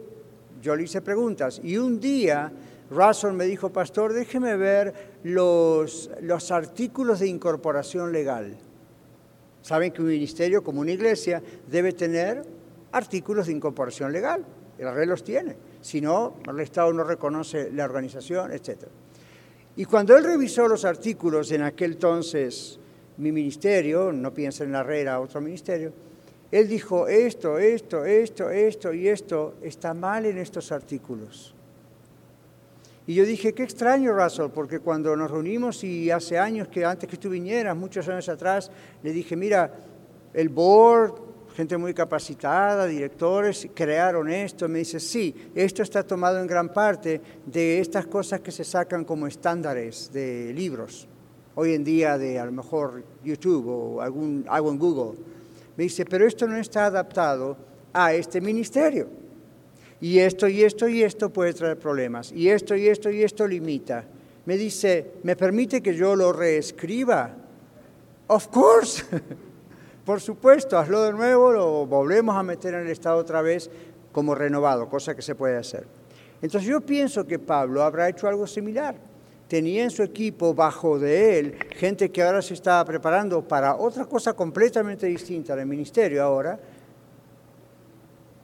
yo le hice preguntas. Y un día Russell me dijo, pastor, déjeme ver los, los artículos de incorporación legal. Saben que un ministerio como una iglesia debe tener artículos de incorporación legal. El rey los tiene. Si no, el Estado no reconoce la organización, etc. Y cuando él revisó los artículos en aquel entonces, mi ministerio, no piensa en la red, era otro ministerio, él dijo, esto, esto, esto, esto y esto está mal en estos artículos. Y yo dije, qué extraño, Russell, porque cuando nos reunimos y hace años que antes que tú vinieras, muchos años atrás, le dije, mira, el board, gente muy capacitada, directores, crearon esto. Me dice, sí, esto está tomado en gran parte de estas cosas que se sacan como estándares de libros. Hoy en día de a lo mejor YouTube o algún, algo en Google. Me dice, pero esto no está adaptado a este ministerio. Y esto y esto y esto puede traer problemas. Y esto y esto y esto limita. Me dice, ¿me permite que yo lo reescriba? Of course. Por supuesto, hazlo de nuevo, lo volvemos a meter en el estado otra vez como renovado, cosa que se puede hacer. Entonces yo pienso que Pablo habrá hecho algo similar. Tenía en su equipo, bajo de él, gente que ahora se estaba preparando para otra cosa completamente distinta del ministerio ahora,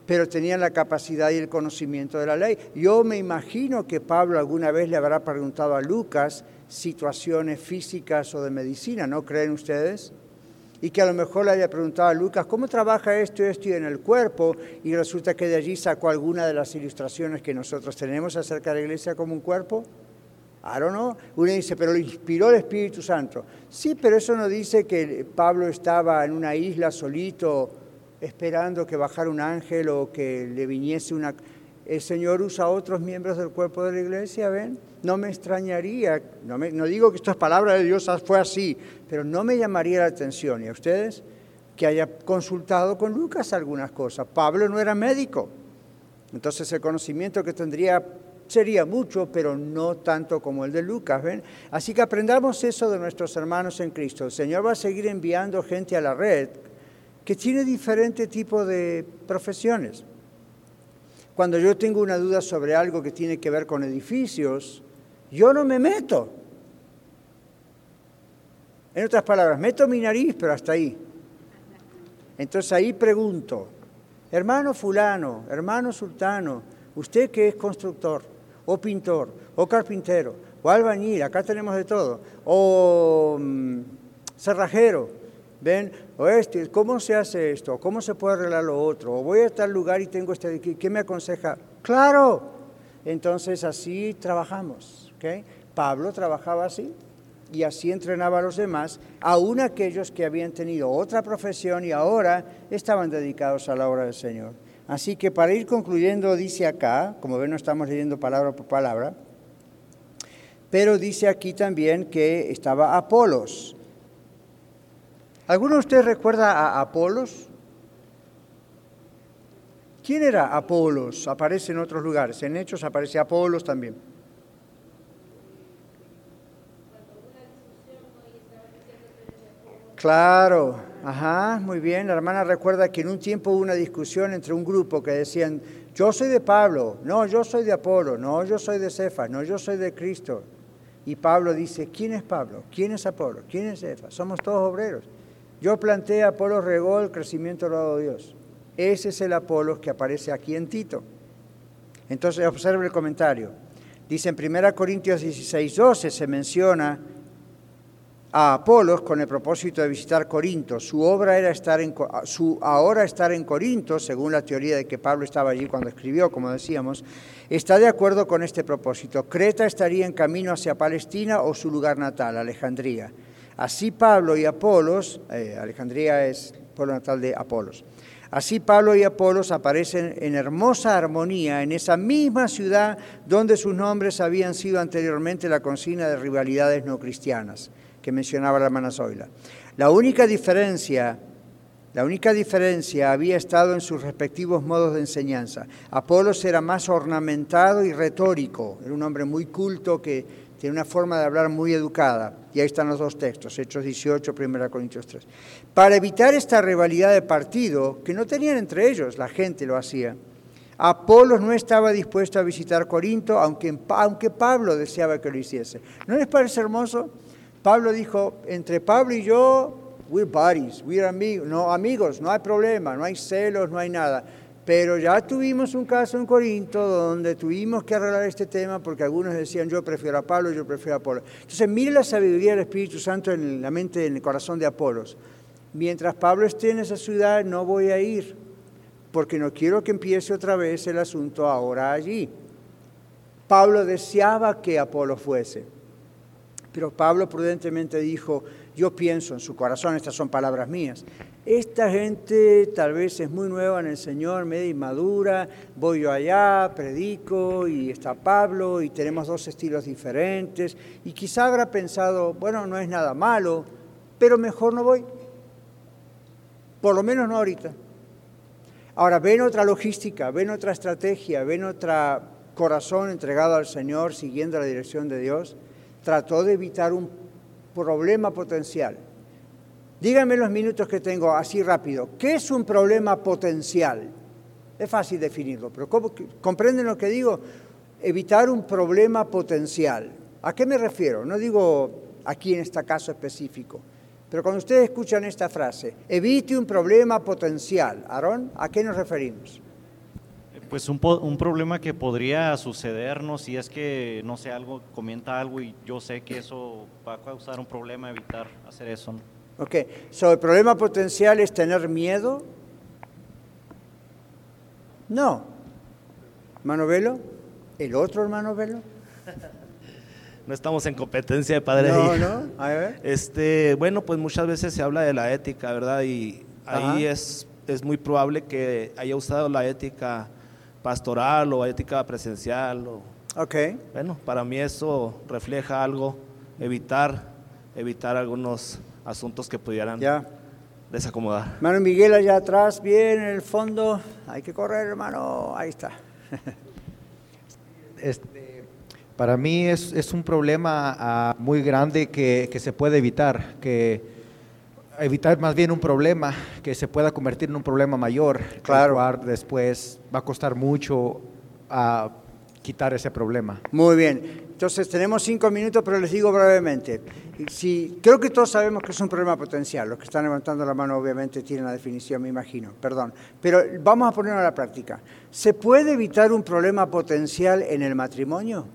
pero tenían la capacidad y el conocimiento de la ley. Yo me imagino que Pablo alguna vez le habrá preguntado a Lucas situaciones físicas o de medicina, ¿no creen ustedes? Y que a lo mejor le haya preguntado a Lucas, ¿cómo trabaja esto y esto en el cuerpo? Y resulta que de allí sacó alguna de las ilustraciones que nosotros tenemos acerca de la iglesia como un cuerpo. I don't know. Uno dice, pero lo inspiró el Espíritu Santo. Sí, pero eso no dice que Pablo estaba en una isla solito esperando que bajara un ángel o que le viniese una... El Señor usa a otros miembros del cuerpo de la iglesia, ¿ven? No me extrañaría, no, digo que estas palabras de Dios fue así, pero no me llamaría la atención, ¿y a ustedes? Que haya consultado con Lucas algunas cosas. Pablo no era médico, entonces el conocimiento que tendría sería mucho, pero no tanto como el de Lucas, ¿ven? Así que aprendamos eso de nuestros hermanos en Cristo. El Señor va a seguir enviando gente a la red que tiene diferente tipo de profesiones. Cuando yo tengo una duda sobre algo que tiene que ver con edificios, yo no me meto. En otras palabras, meto mi nariz, pero hasta ahí. Entonces ahí pregunto, hermano fulano, hermano sultano, usted que es constructor, o pintor, o carpintero, o albañil, acá tenemos de todo, o mm, cerrajero, ven, o este, ¿cómo se hace esto? ¿Cómo se puede arreglar lo otro? O voy a tal lugar y tengo este, ¿qué me aconseja? Claro, entonces así trabajamos, ¿ok? Pablo trabajaba así y así entrenaba a los demás, aún aquellos que habían tenido otra profesión y ahora estaban dedicados a la obra del Señor. Así que para ir concluyendo, dice acá, como ven, no estamos leyendo palabra por palabra, pero dice aquí también que estaba Apolos. ¿Alguno de ustedes recuerda a Apolos? ¿Quién era Apolos? Aparece en otros lugares. En Hechos aparece Apolos también. Claro, ajá, muy bien. La hermana recuerda que en un tiempo hubo una discusión entre un grupo que decían, yo soy de Pablo, no, yo soy de Apolo, no, yo soy de Cefas, no, yo soy de Cristo. Y Pablo dice, ¿quién es Pablo? ¿Quién es Apolo? ¿Quién es Cefas? Somos todos obreros. Yo planté, Apolo regó, el crecimiento lo Dios. Ese es el Apolo que aparece aquí en Tito. Entonces observe el comentario. Dice en 1 Corintios 16, 12 se menciona a Apolos con el propósito de visitar Corinto. Su obra era estar en, su ahora estar en Corinto, según la teoría de que Pablo estaba allí cuando escribió, como decíamos, está de acuerdo con este propósito. Creta estaría en camino hacia Palestina o su lugar natal, Alejandría. Así Pablo y Apolos, eh, Alejandría es pueblo natal de Apolos. Así Pablo y Apolos aparecen en hermosa armonía en esa misma ciudad donde sus nombres habían sido anteriormente la consigna de rivalidades no cristianas que mencionaba la hermana Zoila. La única diferencia, la única diferencia había estado en sus respectivos modos de enseñanza. Apolos era más ornamentado y retórico, era un hombre muy culto que tiene una forma de hablar muy educada. Y ahí están los dos textos, Hechos 18, 1 Corintios 3. Para evitar esta rivalidad de partido, que no tenían entre ellos, la gente lo hacía, Apolos no estaba dispuesto a visitar Corinto, aunque, aunque Pablo deseaba que lo hiciese. ¿No les parece hermoso? Pablo dijo, entre Pablo y yo, we're buddies, we're amigos, no amigos, no hay problema, no hay celos, no hay nada. Pero ya tuvimos un caso en Corinto donde tuvimos que arreglar este tema porque algunos decían yo prefiero a Pablo, yo prefiero a Apolo. Entonces mire la sabiduría del Espíritu Santo en la mente, en el corazón de Apolos. Mientras Pablo esté en esa ciudad no voy a ir porque no quiero que empiece otra vez el asunto ahora allí. Pablo deseaba que Apolo fuese. Pero Pablo prudentemente dijo, yo pienso en su corazón, estas son palabras mías, esta gente tal vez es muy nueva en el Señor, media inmadura, voy yo allá, predico y está Pablo y tenemos dos estilos diferentes. Y quizá habrá pensado, bueno, no es nada malo, pero mejor no voy, por lo menos no ahorita. Ahora, ven otra logística, ven otra estrategia, ven otro corazón entregado al Señor, siguiendo la dirección de Dios trató de evitar un problema potencial. Díganme los minutos que tengo así rápido. ¿Qué es un problema potencial? Es fácil definirlo, pero ¿comprenden lo que digo? Evitar un problema potencial. ¿A qué me refiero? No digo aquí en este caso específico, pero cuando ustedes escuchan esta frase, evite un problema potencial, Aarón, ¿a qué nos referimos? Pues un, un, problema que podría sucedernos si es que, no sé, algo, comenta algo y yo sé que eso va a causar un problema, evitar hacer eso. Ok, so, ¿el problema potencial es tener miedo? No. ¿Hermano Velo? ¿El otro hermano Velo? no estamos en competencia de padre no, No, a ver. Este, bueno, pues muchas veces se habla de la ética, ¿verdad? Y ahí es, es muy probable que haya usado la ética pastoral o ética presencial. O, ok. Bueno, para mí eso refleja algo, evitar, evitar algunos asuntos que pudieran desacomodar. Hermano Miguel allá atrás, bien en el fondo, hay que correr hermano, ahí está. este, para mí es, es un problema ah, muy grande que, que se puede evitar, que evitar más bien un problema que se pueda convertir en un problema mayor. Claro. Después va a costar mucho a quitar ese problema. Muy bien. Entonces tenemos cinco minutos, pero les digo brevemente. Si, creo que todos sabemos que es un problema potencial. Los que están levantando la mano obviamente tienen la definición, me imagino. Perdón. Pero vamos a ponerlo a la práctica. ¿Se puede evitar un problema potencial en el matrimonio?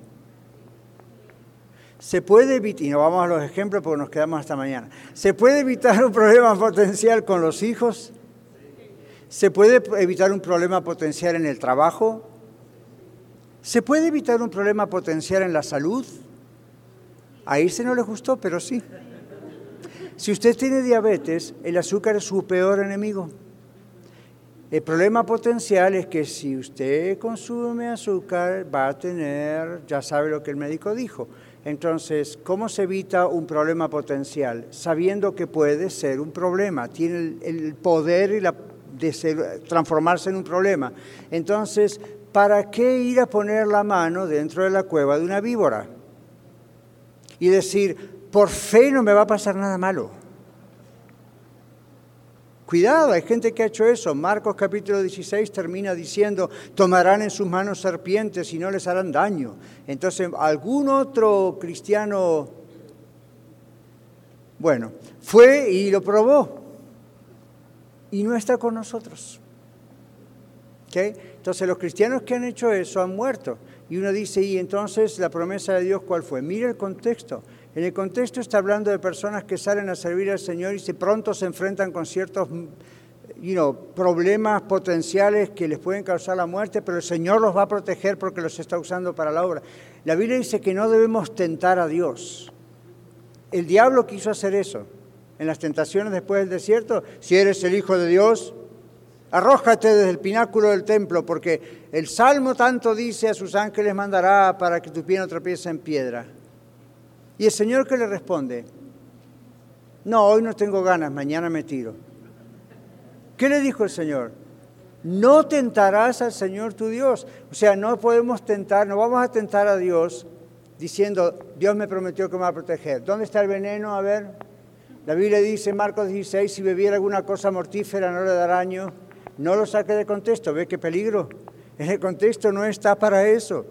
Se puede evitar, y no vamos a los ejemplos porque nos quedamos hasta mañana. ¿Se puede evitar un problema potencial con los hijos? ¿Se puede evitar un problema potencial en el trabajo? ¿Se puede evitar un problema potencial en la salud? A se no le gustó, pero sí. Si usted tiene diabetes, el azúcar es su peor enemigo. El problema potencial es que si usted consume azúcar, va a tener, ya sabe lo que el médico dijo. Entonces, ¿cómo se evita un problema potencial? Sabiendo que puede ser un problema, tiene el, poder de transformarse en un problema. Entonces, ¿para qué ir a poner la mano dentro de la cueva de una víbora? Y decir, por fe no me va a pasar nada malo. Cuidado, hay gente que ha hecho eso. Marcos capítulo 16 termina diciendo, tomarán en sus manos serpientes y no les harán daño. Entonces, algún otro cristiano, bueno, fue y lo probó y no está con nosotros. Entonces los cristianos que han hecho eso han muerto. Y uno dice, ¿y entonces la promesa de Dios cuál fue? Mira el contexto. En el contexto está hablando de personas que salen a servir al Señor y se pronto se enfrentan con ciertos problemas potenciales que les pueden causar la muerte, pero el Señor los va a proteger porque los está usando para la obra. La Biblia dice que no debemos tentar a Dios. El diablo quiso hacer eso en las tentaciones después del desierto. Si eres el Hijo de Dios, Arrójate desde el pináculo del templo, porque el Salmo tanto dice a sus ángeles mandará para que tu pie no tropiece en piedra. Y el Señor que le responde, no, hoy no tengo ganas, mañana me tiro. ¿Qué le dijo el Señor? No tentarás al Señor tu Dios. O sea, no podemos tentar, no vamos a tentar a Dios diciendo, Dios me prometió que me va a proteger. ¿Dónde está el veneno? A ver. La Biblia dice Marcos 16, si bebiera alguna cosa mortífera no le dará daño no lo saque de contexto, ve qué peligro. El contexto no está para eso.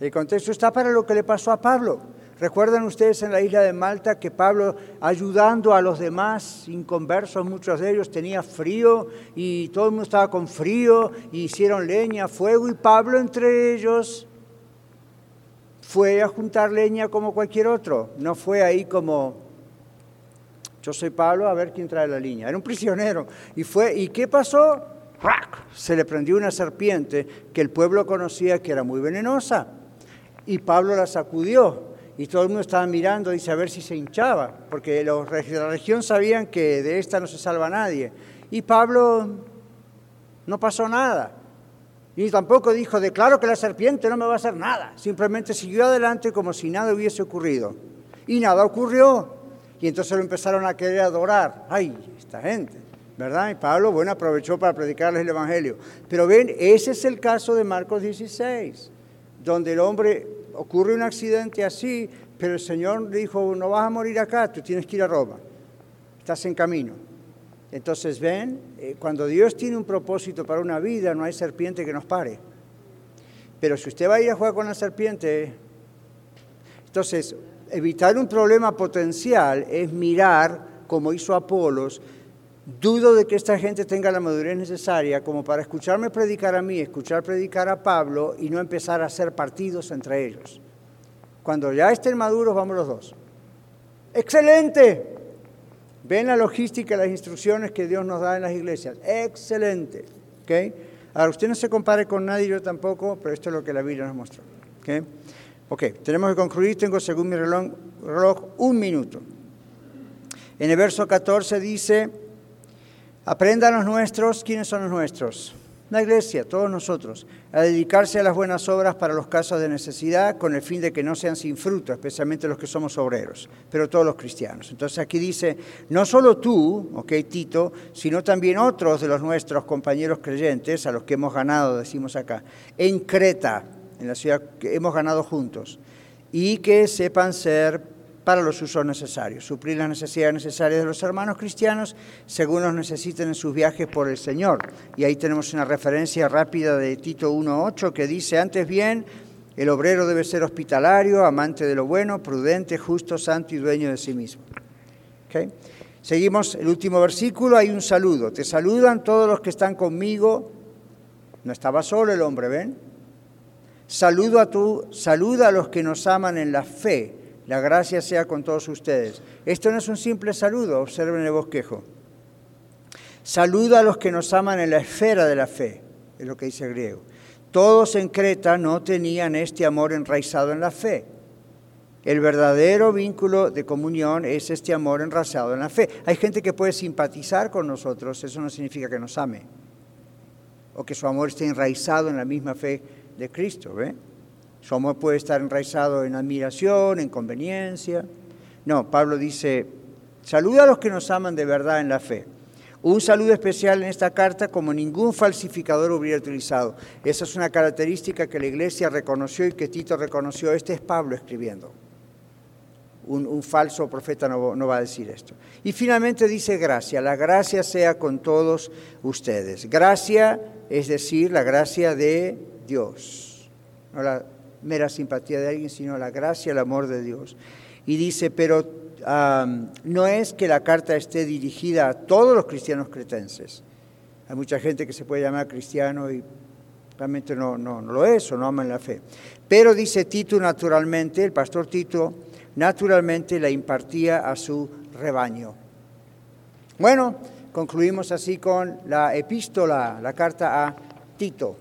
El contexto está para lo que le pasó a Pablo. ¿Recuerdan ustedes en la isla de Malta que Pablo, ayudando a los demás inconversos, muchos de ellos tenía frío y todo el mundo estaba con frío, y hicieron leña, fuego, y Pablo entre ellos fue a juntar leña como cualquier otro. No fue ahí como, yo soy Pablo, a ver quién trae la leña. Era un prisionero. ¿Y, fue, ¿y qué pasó? se le prendió una serpiente que el pueblo conocía que era muy venenosa. Y Pablo la sacudió y todo el mundo estaba mirando, dice, a ver si se hinchaba, porque los de la región sabían que de esta no se salva nadie. Y Pablo no pasó nada. Y tampoco dijo, declaro que la serpiente no me va a hacer nada. Simplemente siguió adelante como si nada hubiese ocurrido. Y nada ocurrió. Y entonces lo empezaron a querer adorar. Ay, esta gente. ¿verdad? Y Pablo, bueno, aprovechó para predicarles el Evangelio. Pero ven, ese es el caso de Marcos 16, donde el hombre ocurre un accidente así, pero el Señor dijo, no vas a morir acá, tú tienes que ir a Roma, estás en camino. Entonces, ven, eh, cuando Dios tiene un propósito para una vida, no hay serpiente que nos pare. Pero si usted va a ir a jugar con la serpiente, entonces, evitar un problema potencial es mirar, como hizo Apolos, Dudo de que esta gente tenga la madurez necesaria como para escucharme predicar a mí, escuchar predicar a Pablo y no empezar a hacer partidos entre ellos. Cuando ya estén maduros, vamos los dos. ¡Excelente! Ven la logística, las instrucciones que Dios nos da en las iglesias. ¡Excelente! ¿Okay? Ahora, usted no se compare con nadie, yo tampoco, pero esto es lo que la Biblia nos mostró. ¿Okay? Ok, tenemos que concluir. Tengo, según mi reloj, reloj un minuto. En el verso 14 dice Aprendan los nuestros, ¿quiénes son los nuestros? La iglesia, todos nosotros, a dedicarse a las buenas obras para los casos de necesidad con el fin de que no sean sin fruto, especialmente los que somos obreros, pero todos los cristianos. Entonces aquí dice, no solo tú, ok Tito, sino también otros de los nuestros compañeros creyentes, a los que hemos ganado, decimos acá, en Creta, en la ciudad que hemos ganado juntos, y que sepan ser para los usos necesarios, suplir las necesidades necesarias de los hermanos cristianos según los necesiten en sus viajes por el Señor. Y ahí tenemos una referencia rápida de Tito 1.8 que dice, antes bien, El obrero debe ser hospitalario, amante de lo bueno, prudente, justo, santo y dueño de sí mismo. Seguimos el último versículo, hay un saludo. Te saludan todos los que están conmigo. No estaba solo el hombre, ¿ven? Saludo a tu, saluda a los que nos aman en la fe. La gracia sea con todos ustedes. Esto no es un simple saludo, observen el bosquejo. Saluda a los que nos aman en la esfera de la fe, es lo que dice el griego. Todos en Creta no tenían este amor enraizado en la fe. El verdadero vínculo de comunión es este amor enraizado en la fe. Hay gente que puede simpatizar con nosotros, eso no significa que nos ame, o que su amor esté enraizado en la misma fe de Cristo. ¿ve? Su amor puede estar enraizado en admiración, en conveniencia. No, Pablo dice, saluda a los que nos aman de verdad en la fe. Un saludo especial en esta carta como ningún falsificador hubiera utilizado. Esa es una característica que la iglesia reconoció y que Tito reconoció. Este es Pablo escribiendo. Un, falso profeta no, no, va a decir esto. Y finalmente dice gracia. La gracia sea con todos ustedes. Gracia es decir, la gracia de Dios. No la mera simpatía de alguien, sino la gracia, el amor de Dios. Y dice, pero no es que la carta esté dirigida a todos los cristianos cretenses. Hay mucha gente que se puede llamar cristiano y realmente no, no, no lo es o no aman la fe. Pero dice Tito naturalmente, el pastor Tito naturalmente la impartía a su rebaño. Bueno, concluimos así con la epístola, la carta a Tito.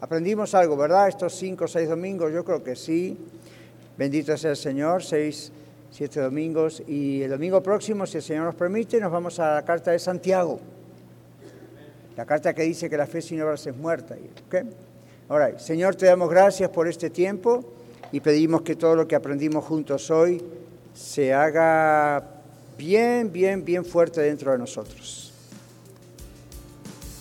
Aprendimos algo, ¿verdad? Estos cinco o seis domingos, yo creo que sí. Bendito sea el Señor, seis siete domingos. Y el domingo próximo, si el Señor nos permite, nos vamos a la carta de Santiago. La carta que dice que la fe sin obras es muerta. ¿okay? Ahora, Señor, te damos gracias por este tiempo y pedimos que todo lo que aprendimos juntos hoy se haga bien, bien, bien fuerte dentro de nosotros.